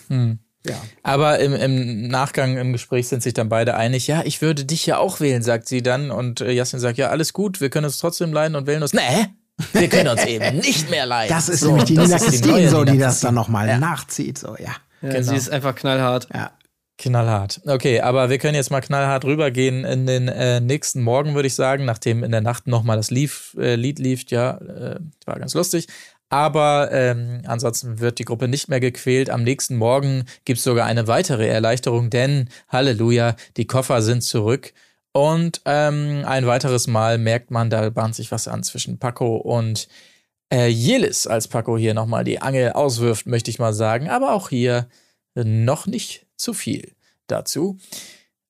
ja. Aber im, im Nachgang im Gespräch sind sich dann beide einig, ja, ich würde dich ja auch wählen, sagt sie dann. Und äh, Yassin sagt, ja, alles gut, wir können uns trotzdem leiden und wählen uns. Nee, wir können uns eben nicht mehr leiden. Das ist So, nämlich die Nina Christine, so, die das dann nochmal Ja. nachzieht. So, ja. Ja, Genau. Sie ist einfach knallhart. ja. Knallhart. Okay, aber wir können jetzt mal knallhart rübergehen in den äh, nächsten Morgen, würde ich sagen, nachdem in der Nacht nochmal das lief, äh, Lied lief. Ja, äh, war ganz lustig. Aber ähm, ansonsten wird die Gruppe nicht mehr gequält. Am nächsten Morgen gibt's sogar eine weitere Erleichterung, denn Halleluja, die Koffer sind zurück. Und ähm, ein weiteres Mal merkt man, da bahnt sich was an zwischen Paco und äh, Jelis, als Paco hier nochmal die Angel auswirft, möchte ich mal sagen. Aber auch hier noch nicht zu viel dazu.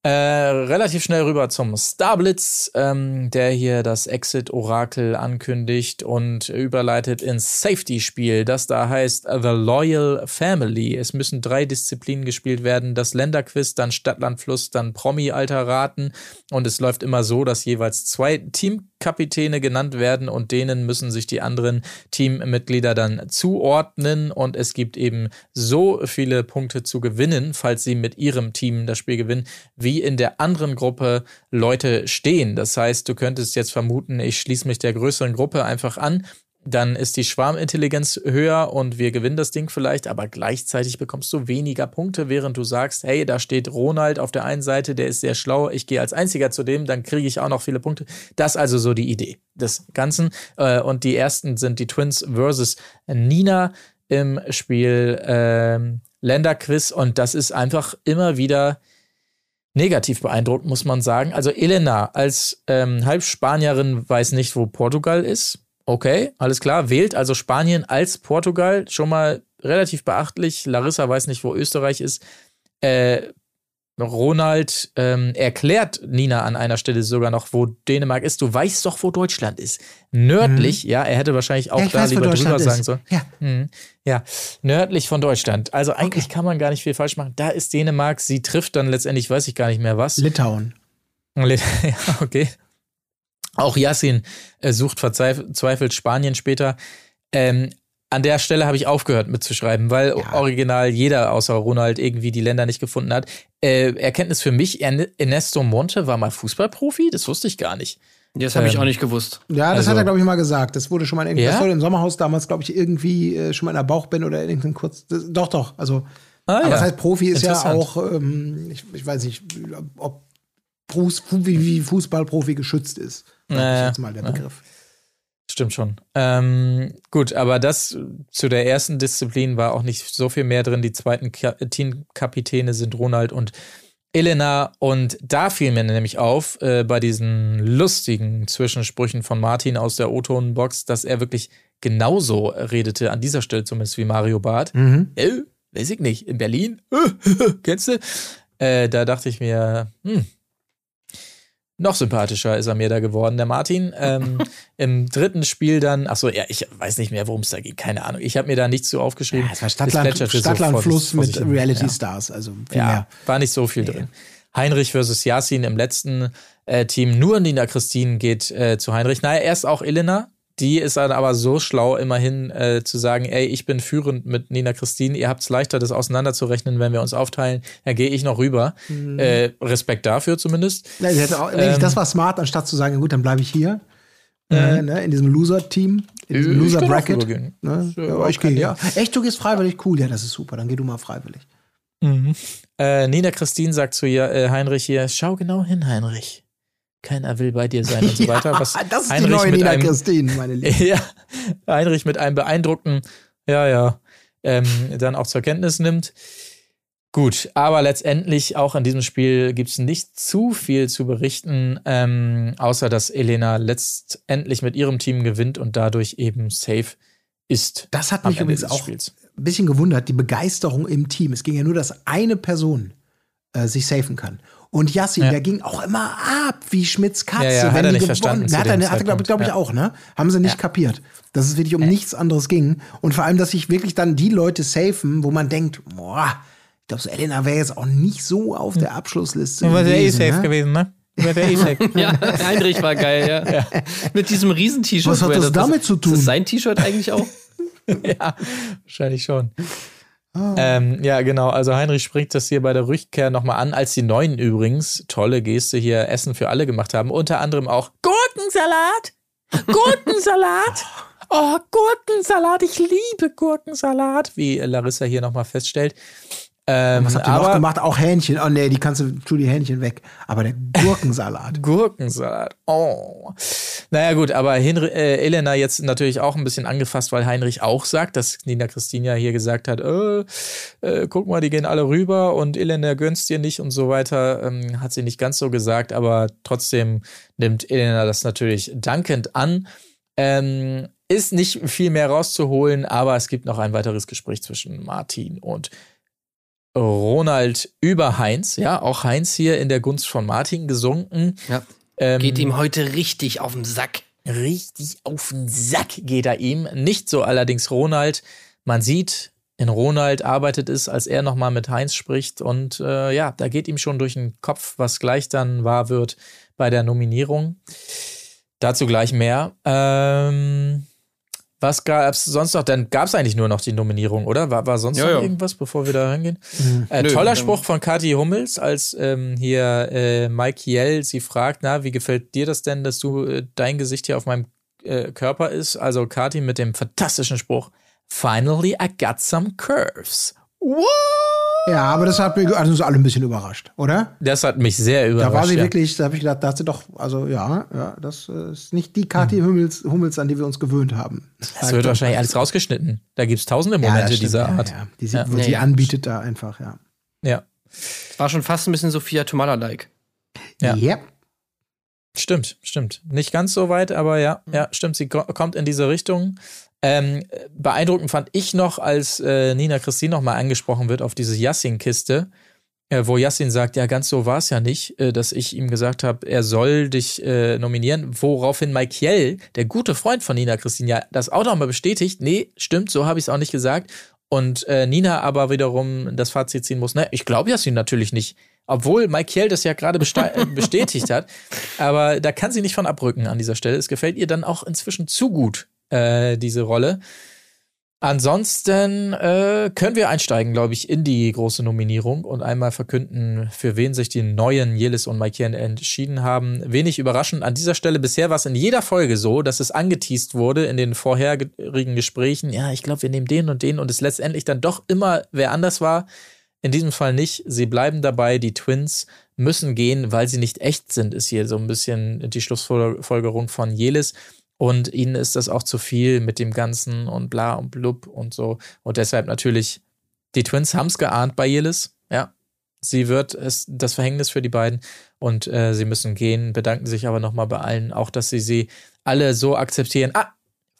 Äh, relativ schnell rüber zum Starblitz, ähm, der hier das Exit-Orakel ankündigt und überleitet ins Safety-Spiel, das da heißt The Loyal Family. Es müssen drei Disziplinen gespielt werden, das Länderquiz, dann Stadtlandfluss, dann Promi-Alter raten und es läuft immer so, dass jeweils zwei Teamkapitäne genannt werden und denen müssen sich die anderen Teammitglieder dann zuordnen und es gibt eben so viele Punkte zu gewinnen, falls sie mit ihrem Team das Spiel gewinnen, wie in der anderen Gruppe Leute stehen. Das heißt, du könntest jetzt vermuten, ich schließe mich der größeren Gruppe einfach an. Dann ist die Schwarmintelligenz höher und wir gewinnen das Ding vielleicht, aber gleichzeitig bekommst du weniger Punkte, während du sagst, hey, da steht Ronald auf der einen Seite, der ist sehr schlau, ich gehe als einziger zu dem, dann kriege ich auch noch viele Punkte. Das ist also so die Idee des Ganzen. Äh, Und die ersten sind die Twins versus Nina im Spiel ähm, Länderquiz und das ist einfach immer wieder negativ beeindruckend, muss man sagen. Also Elena als ähm, Halbspanierin weiß nicht, wo Portugal ist. Okay, alles klar. Wählt also Spanien als Portugal. Schon mal relativ beachtlich. Larissa weiß nicht, wo Österreich ist. Äh, Ronald ähm, erklärt Nina an einer Stelle sogar noch, wo Dänemark ist. Du weißt doch, wo Deutschland ist. Nördlich, ja, er hätte wahrscheinlich auch Mhm. Ja, da weiß, lieber drüber Deutschland sagen ist. sollen. Ja. Mhm. Ja, nördlich von Deutschland. Also eigentlich kann man gar nicht viel falsch machen. Da ist Dänemark. Sie trifft dann letztendlich, weiß ich gar nicht mehr was. Litauen. Ja, okay. Auch Yassin äh, sucht verzweifelt Spanien später. Ähm, an der Stelle habe ich aufgehört mitzuschreiben, weil original jeder außer Ronald irgendwie die Länder nicht gefunden hat. Äh, Erkenntnis für mich, Ern- Ernesto Monte war mal Fußballprofi? Das wusste ich gar nicht. Das habe ich Ähm, auch nicht gewusst. Ja, das Also- hat er, glaube ich, mal gesagt. Das wurde schon mal in, Ja? das wurde im Sommerhaus damals, glaube ich, irgendwie äh, schon mal in der Bauchbinde oder irgendein kurz. Das, doch, doch. Also, Ah, aber ja. das heißt, Profi ist ja auch, ähm, ich, ich weiß nicht, ob Fuß, wie, wie Fußballprofi geschützt ist. Naja, jetzt mal der Begriff. Stimmt schon. Ähm, gut, aber das zu der ersten Disziplin war auch nicht so viel mehr drin. Die zweiten Ka Teamkapitäne sind Ronald und Elena. Und da fiel mir nämlich auf, äh, bei diesen lustigen Zwischensprüchen von Martin aus der O-Ton-Box, dass er wirklich genauso redete, an dieser Stelle zumindest wie Mario Barth. Mhm. Äh, weiß ich nicht, in Berlin? Kennst du? Äh, da dachte ich mir, hm, noch sympathischer ist er mir da geworden, der Martin. Ähm, Im dritten Spiel dann, achso, ja, ich weiß nicht mehr, worum es da ging, keine Ahnung. Ich habe mir da nichts zu aufgeschrieben. Ja, es war Stadtland, so Fluss mit. Reality Ja. Stars. Also Ja, mehr. war nicht so viel drin. Heinrich versus Yasin im letzten äh, Team. Nur Nina Christine geht äh, zu Heinrich. Naja, erst auch Elena. Die ist dann aber so schlau, immerhin äh, zu sagen, ey, ich bin führend mit Nina Christine. Ihr habt es leichter, das auseinanderzurechnen, wenn wir uns aufteilen. Dann gehe ich noch rüber. Mhm. Äh, Respekt dafür zumindest. Ja, auch, Ähm. das war smart, anstatt zu sagen, gut, dann bleibe ich hier. Äh, ne, in diesem Loser-Team, in diesem Mhm. Loser-Bracket. Ne? Ja, ich gehe, ja. Echt, du gehst freiwillig? Cool, ja, das ist super. Dann geh du mal freiwillig. Äh, Nina Christine sagt zu ihr, äh, Heinrich hier, schau genau hin, Heinrich. Keiner will bei dir sein und so weiter. Was das ist Heinrich die neue Nina einem, Christine, meine Liebe. ja, Heinrich mit einem beeindruckten, ja, ja, ähm, dann auch zur Kenntnis nimmt. Gut, aber letztendlich auch in diesem Spiel gibt es nicht zu viel zu berichten, ähm, außer dass Elena letztendlich mit ihrem Team gewinnt und dadurch eben safe ist. Das hat mich Ende übrigens auch Spiels. ein bisschen gewundert, die Begeisterung im Team. Es ging ja nur, dass eine Person äh, sich safen kann. Und Yassin, Ja. der ging auch immer ab wie Schmitz Katze, Ja, ja, hat wenn er die nicht gewonnen. verstanden Hat er, hat er glaube glaub ich, ja. auch, ne? Haben sie nicht Ja. kapiert. Dass es wirklich um nichts anderes ging. Und vor allem, dass sich wirklich dann die Leute safen, wo man denkt, boah, ich glaube, so Elena wäre jetzt auch nicht so auf der Abschlussliste. gewesen, ne? gewesen, ne? War der eh safe. Ja, Heinrich war geil, ja. Mit diesem Riesen-T-Shirt. Was hat er das damit zu tun? Ist das sein T-Shirt eigentlich auch? ja, wahrscheinlich schon. Ah. Ähm, ja, genau. Also Heinrich spricht das hier bei der Rückkehr nochmal an, als die Neuen übrigens, tolle Geste hier, Essen für alle gemacht haben. Unter anderem auch Gurkensalat. Gurkensalat. Oh, Gurkensalat. Ich liebe Gurkensalat, wie Larissa hier nochmal feststellt. Ähm, Was habt ihr noch aber- gemacht? Auch Hähnchen. Oh nee, die kannst du, tu die Hähnchen weg. Aber der Gurkensalat. Gurkensalat. Oh. Naja, gut, aber Henry, äh, Elena jetzt natürlich auch ein bisschen angefasst, weil Heinrich auch sagt, dass Nina Christina hier gesagt hat, äh, äh, guck mal, die gehen alle rüber und Elena gönnst dir nicht und so weiter. Ähm, hat sie nicht ganz so gesagt, aber trotzdem nimmt Elena das natürlich dankend an. Ähm, ist nicht viel mehr rauszuholen, aber es gibt noch ein weiteres Gespräch zwischen Martin und Ronald über Heinz. Ja, auch Heinz hier in der Gunst von Martin gesunken. Ja. Ähm, Geht ihm heute richtig auf den Sack. richtig auf den Sack geht er ihm. Nicht so allerdings Ronald. Man sieht, in Ronald arbeitet es, als er nochmal mit Heinz spricht. Und äh, ja, da geht ihm schon durch den Kopf, was gleich dann wahr wird bei der Nominierung. Dazu gleich mehr. Ähm, was gab es sonst noch? Dann gab es eigentlich nur noch die Nominierung, oder? War, war sonst Ja, noch ja. irgendwas, bevor wir da hingehen? Äh, Nö, toller Spruch von Kathi Hummels, als ähm, hier äh, Mike Yell sie fragt, na, wie gefällt dir das denn, dass du äh, dein Gesicht hier auf meinem äh, Körper ist? Also Kathi mit dem fantastischen Spruch, Finally I got some curves. What? Ja, aber das hat mich also uns alle ein bisschen überrascht, oder? Das hat mich sehr überrascht. Da war sie ja. wirklich, da habe ich gedacht, da hat sie doch, also ja, ja, das äh, ist nicht die Kathi Hummels, Hummels, an die wir uns gewöhnt haben. Das wird wahrscheinlich alles rausgeschnitten. Da gibt es tausende ja, Momente das stimmt, dieser ja, Art. Ja, die sie, Ja. wo Ja, sie ja. anbietet da einfach, ja. ja. War schon fast ein bisschen Sophia Tomala-like. Ja. Yep. Stimmt, stimmt. Nicht ganz so weit, aber ja, ja, stimmt. Sie ko kommt in diese Richtung. Ähm, beeindruckend fand ich noch, als äh, Nina Christine nochmal angesprochen wird auf diese Yassin-Kiste, äh, wo Yassin sagt, ja, ganz so war es ja nicht, äh, dass ich ihm gesagt habe, er soll dich äh, nominieren, woraufhin Mike Yell, der gute Freund von Nina Christine, ja das auch nochmal bestätigt, nee, stimmt, so habe ich es auch nicht gesagt. Und äh, Nina aber wiederum das Fazit ziehen muss, ne, ich glaube Yassin natürlich nicht. Obwohl Mike Yell das ja gerade äh, bestätigt hat. Aber da kann sie nicht von abrücken an dieser Stelle. Es gefällt ihr dann auch inzwischen zu gut, äh, diese Rolle. Ansonsten äh, können wir einsteigen, glaube ich, in die große Nominierung und einmal verkünden, für wen sich die neuen Jelis und Maikien entschieden haben. Wenig überraschend an dieser Stelle. Bisher war es in jeder Folge so, dass es angeteased wurde in den vorherigen Gesprächen. Ja, ich glaube, wir nehmen den und den und es letztendlich dann doch immer wer anders war. In diesem Fall nicht. Sie bleiben dabei. Die Twins müssen gehen, weil sie nicht echt sind, ist hier so ein bisschen die Schlussfolgerung von Jelis. Und ihnen ist das auch zu viel mit dem Ganzen und bla und blub und so. Und deshalb natürlich, die Twins haben es geahnt bei Jelis. Ja, sie wird es das Verhängnis für die beiden und äh, sie müssen gehen, bedanken sich aber nochmal bei allen, auch dass sie sie alle so akzeptieren. Ah,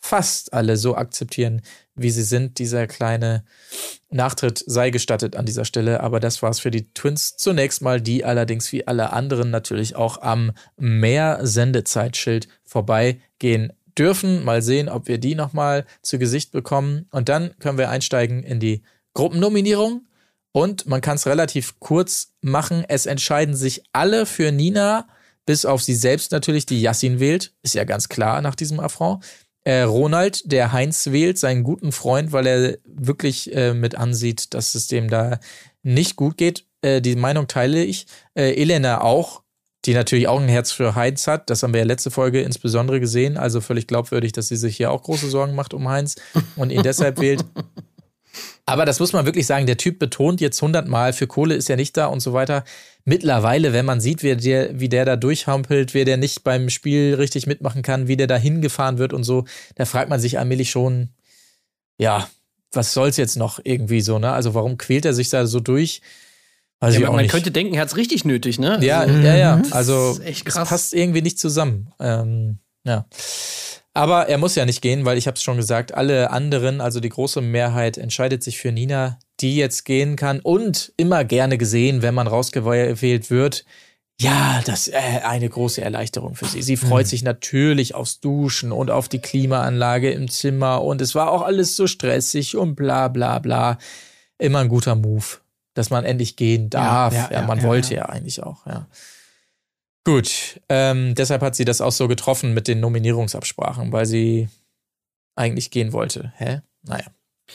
fast alle so akzeptieren, wie sie sind. Dieser kleine Nachtritt sei gestattet an dieser Stelle, aber das war's für die Twins zunächst mal, die allerdings wie alle anderen natürlich auch am Mehr-Sendezeitschild vorbeigehen dürfen. Mal sehen, ob wir die nochmal zu Gesicht bekommen. Und dann können wir einsteigen in die Gruppennominierung. Und man kann es relativ kurz machen. Es entscheiden sich alle für Nina, bis auf sie selbst natürlich, die Yassin wählt. Ist ja ganz klar nach diesem Affront äh, Ronald, der Heinz wählt, seinen guten Freund, weil er wirklich äh, mit ansieht, dass es dem da nicht gut geht. Äh, die Meinung teile ich. Äh, Elena auch, die natürlich auch ein Herz für Heinz hat. Das haben wir ja letzte Folge insbesondere gesehen. Also völlig glaubwürdig, dass sie sich hier auch große Sorgen macht um Heinz und ihn deshalb wählt. Aber das muss man wirklich sagen, der Typ betont jetzt hundertmal, für Kohle ist er nicht da und so weiter. Mittlerweile, wenn man sieht, wie der, wie der da durchhampelt, wie der nicht beim Spiel richtig mitmachen kann, wie der da hingefahren wird und so, da fragt man sich allmählich schon, ja, was soll's jetzt noch irgendwie so, ne? Also warum quält er sich da so durch? Weiß ja, ich auch man nicht. könnte denken, er hat's richtig nötig, ne? Ja, also, ja, ja. Also, es passt irgendwie nicht zusammen. Ähm, ja. Aber er muss ja nicht gehen, weil ich habe es schon gesagt, alle anderen, also die große Mehrheit entscheidet sich für Nina, die jetzt gehen kann und immer gerne gesehen, wenn man rausgewählt wird. Ja, das ist äh, eine große Erleichterung für sie. Sie freut mhm. sich natürlich aufs Duschen und auf die Klimaanlage im Zimmer und es war auch alles so stressig und bla bla bla. Immer ein guter Move, dass man endlich gehen darf. Ja, ja, ja man ja, wollte ja. eigentlich auch, ja. Gut, ähm, deshalb hat sie das auch so getroffen mit den Nominierungsabsprachen, weil sie eigentlich gehen wollte. Hä? Naja.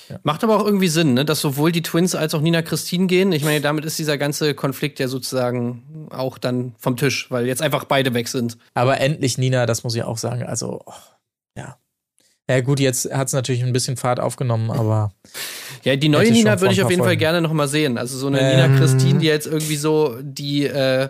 Ja. Macht aber auch irgendwie Sinn, ne? dass sowohl die Twins als auch Nina Christine gehen. Ich meine, damit ist dieser ganze Konflikt ja sozusagen auch dann vom Tisch, weil jetzt einfach beide weg sind. Aber endlich Nina, das muss ich auch sagen. Also, oh, ja. Ja, gut, jetzt hat es natürlich ein bisschen Fahrt aufgenommen, aber. Ja, die neue Nina würde ich auf jeden Fall gerne noch mal sehen. Also so eine ähm. Nina Christine, die jetzt irgendwie so die äh,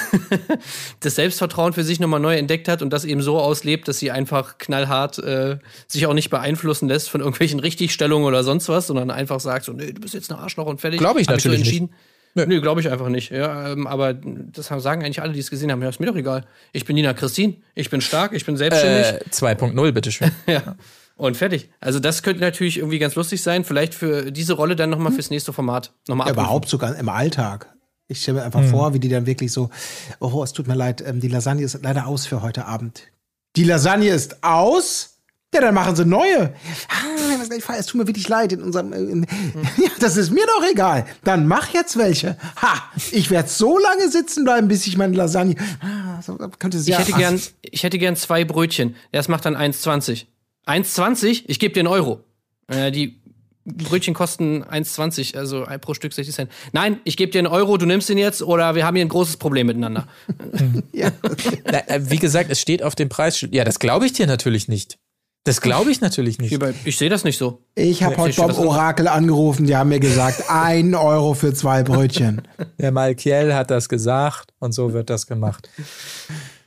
das Selbstvertrauen für sich nochmal neu entdeckt hat und das eben so auslebt, dass sie einfach knallhart äh, sich auch nicht beeinflussen lässt von irgendwelchen Richtigstellungen oder sonst was, sondern einfach sagt so, nee, du bist jetzt ein Arschloch und fertig. Glaube ich Hab natürlich ich so entschieden. Nicht. Nee, nee glaube ich einfach nicht. Ja, ähm, aber das sagen eigentlich alle, die es gesehen haben. Ja, ist mir doch egal. Ich bin Nina Christine, ich bin stark, ich bin selbstständig. Äh, 2.0, bitteschön. ja. Und fertig. Also das könnte natürlich irgendwie ganz lustig sein. Vielleicht für diese Rolle dann nochmal fürs nächste Format. Noch mal ja, überhaupt sogar im Alltag. Ich stelle mir einfach hm. vor, wie die dann wirklich so, oh, es tut mir leid, ähm, die Lasagne ist leider aus für heute Abend. Die Lasagne ist aus? Ja, dann machen sie neue. Ah, es tut mir wirklich leid in unserem. In, ja, das ist mir doch egal. Dann mach jetzt welche. Ha! Ich werde so lange sitzen bleiben, bis ich meine Lasagne. Ah, so, könnte ich, hätte gern, ich hätte gern zwei Brötchen. Das macht dann 1,20. 1,20? Ich gebe dir einen Euro. Äh, die Brötchen kosten 1,20, also pro Stück 60 Cent. Nein, ich gebe dir einen Euro, du nimmst ihn jetzt oder wir haben hier ein großes Problem miteinander. ja. Na, äh, wie gesagt, es steht auf dem Preisschild. Ja, das glaube ich dir natürlich nicht. Das glaube ich natürlich nicht. Ich sehe das nicht so. Ich habe heute beim Orakel angerufen, die haben mir gesagt, ein Euro für zwei Brötchen. Der Malkiel hat das gesagt und so wird das gemacht.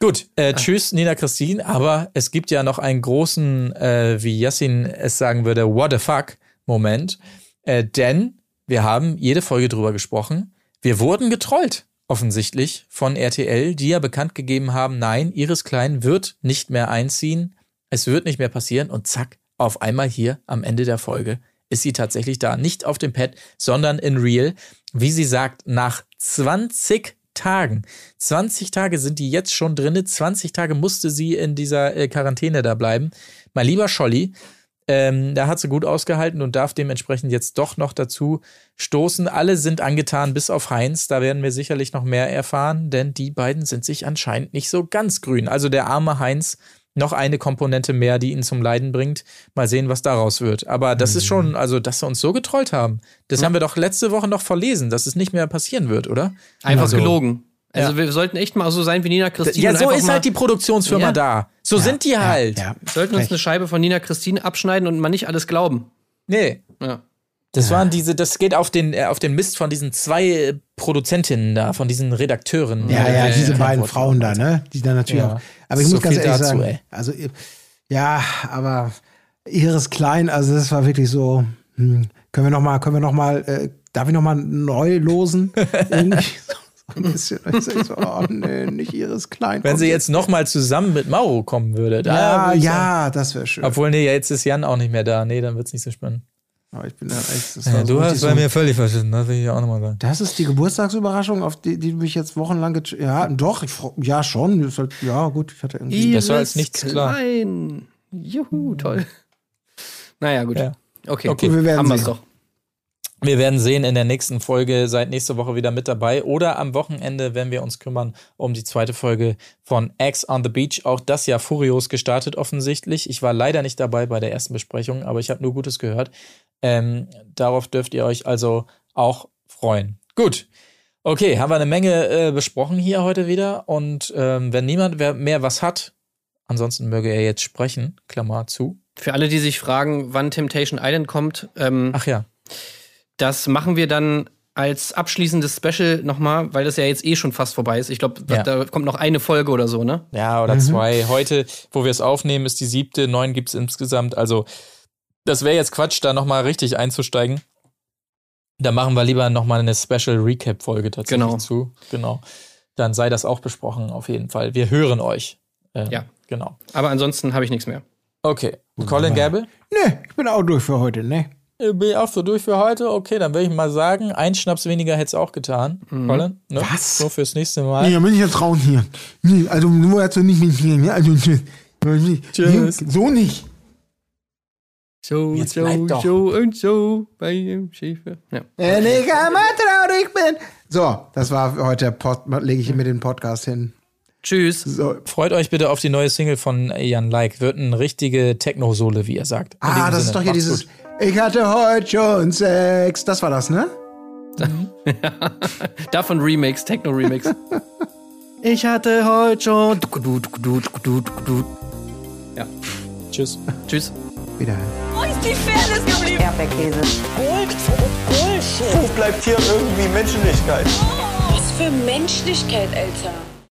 Gut, äh, tschüss Nina Christine, aber es gibt ja noch einen großen, äh, wie Yassin es sagen würde, what the fuck Moment. Äh, denn wir haben jede Folge drüber gesprochen. Wir wurden getrollt, offensichtlich, von RTL, die ja bekannt gegeben haben, nein, Iris Klein wird nicht mehr einziehen. Es wird nicht mehr passieren. Und zack, auf einmal hier am Ende der Folge ist sie tatsächlich da. Nicht auf dem Pad, sondern in Real. Wie sie sagt, nach 20 Tagen. 20 Tage sind die jetzt schon drinne. 20 Tage musste sie in dieser äh, Quarantäne da bleiben. Mein lieber Scholli, ähm, da hat sie gut ausgehalten und darf dementsprechend jetzt doch noch dazu stoßen. Alle sind angetan, bis auf Heinz. Da werden wir sicherlich noch mehr erfahren, denn die beiden sind sich anscheinend nicht so ganz grün. Also der arme Heinz, noch eine Komponente mehr, die ihn zum Leiden bringt. Mal sehen, was daraus wird. Aber das mhm. ist schon, also, dass sie uns so getrollt haben. Das mhm. haben wir doch letzte Woche noch verlesen, dass es nicht mehr passieren wird, oder? Einfach also, gelogen. Also ja. wir sollten echt mal so sein wie Nina Christine. Ja, so ist halt die Produktionsfirma ja. da. So ja. sind die halt. Wir sollten uns eine Scheibe von Nina Christine abschneiden und mal nicht alles glauben. Nee. Ja. Das waren diese, das geht auf den, äh, auf den Mist von diesen zwei Produzentinnen da, von diesen Redakteuren. Ja, ja, diese beiden Frauen da, ne? Die dann natürlich auch. Aber ich muss ganz ehrlich dazu, sagen, ey. also Ja, aber Iris Klein, also das war wirklich so. Hm, können wir noch mal, können wir noch mal, äh, darf ich noch mal neu losen? Irgendwie so, so ein bisschen. Ich sag so, oh nee, nicht Iris Klein. Wenn sie jetzt nochmal zusammen mit Mauro kommen würde. Da Ja, würde ich sagen- ja, das wäre schön. Obwohl, nee, jetzt ist Jan auch nicht mehr da. Nee, dann wird's nicht so spannend. Aber ich bin da echt. Das Ja, du hast so, bei mir völlig verschissen, das will ich auch nochmal sagen. Das ist die Geburtstagsüberraschung, auf die, die mich jetzt wochenlang get Ja, doch, ich, ja, schon. Ist halt, ja, gut, ich hatte irgendwie. Besser als nichts, klar. Klein. Juhu, toll. Naja, gut. Ja. Okay, Okay, wir werden haben wir's sehen. doch. Wir werden sehen in der nächsten Folge. Seid nächste Woche wieder mit dabei. Oder am Wochenende, wenn wir uns kümmern um die zweite Folge von X on the Beach. Auch das ja furios gestartet offensichtlich. Ich war leider nicht dabei bei der ersten Besprechung, aber ich habe nur Gutes gehört. Ähm, darauf dürft ihr euch also auch freuen. Gut. Okay, haben wir eine Menge äh, besprochen hier heute wieder. Und ähm, wenn niemand mehr was hat, ansonsten möge er jetzt sprechen. Klammer zu. Für alle, die sich fragen, wann Temptation Island kommt, ähm, Ach ja. Das machen wir dann als abschließendes Special nochmal, weil das ja jetzt eh schon fast vorbei ist. Ich glaube, Ja. da kommt noch eine Folge oder so, ne? Ja, oder zwei. Heute, wo wir es aufnehmen, ist die siebte. Neun gibt es insgesamt. Also, das wäre jetzt Quatsch, da nochmal richtig einzusteigen. Da machen wir lieber nochmal eine Special Recap-Folge tatsächlich Genau. zu. Genau. Dann sei das auch besprochen, auf jeden Fall. Wir hören euch. Ähm, Ja. Genau. Aber ansonsten habe ich nichts mehr. Okay. Colin Gable? Nee, ich bin auch durch für heute, ne? Äh, Bin ich auch so durch für heute? Okay, dann würde ich mal sagen, ein Schnaps weniger hätte es auch getan. Colin? Ne? Was? So fürs nächste Mal. Nee, da bin ich jetzt raus hier. Nee, also nur jetzt nicht mit mir. ne? Also, tschüss. Tschüss. So nicht. So, Jetzt so, doch. so und so bei dem Schäfer. Ja. Wenn ich einmal traurig bin. So, das war heute der Pod, lege ich mir den Podcast hin. Tschüss. So. Freut euch bitte auf die neue Single von Jan Like. Wird eine richtige Techno-Sohle, wie er sagt. In Ah, das ist Sinne, doch hier macht's dieses. gut. Ich hatte heute schon Sex. Das war das, ne? Davon Remix, Techno-Remix. ich hatte heute schon. Ja. Tschüss. Tschüss. Wieder. Wo ist die Fairness geblieben? Erdbeerkäse. Gold, Bullshit. Wo bleibt hier irgendwie Menschlichkeit? Was für Menschlichkeit, Alter.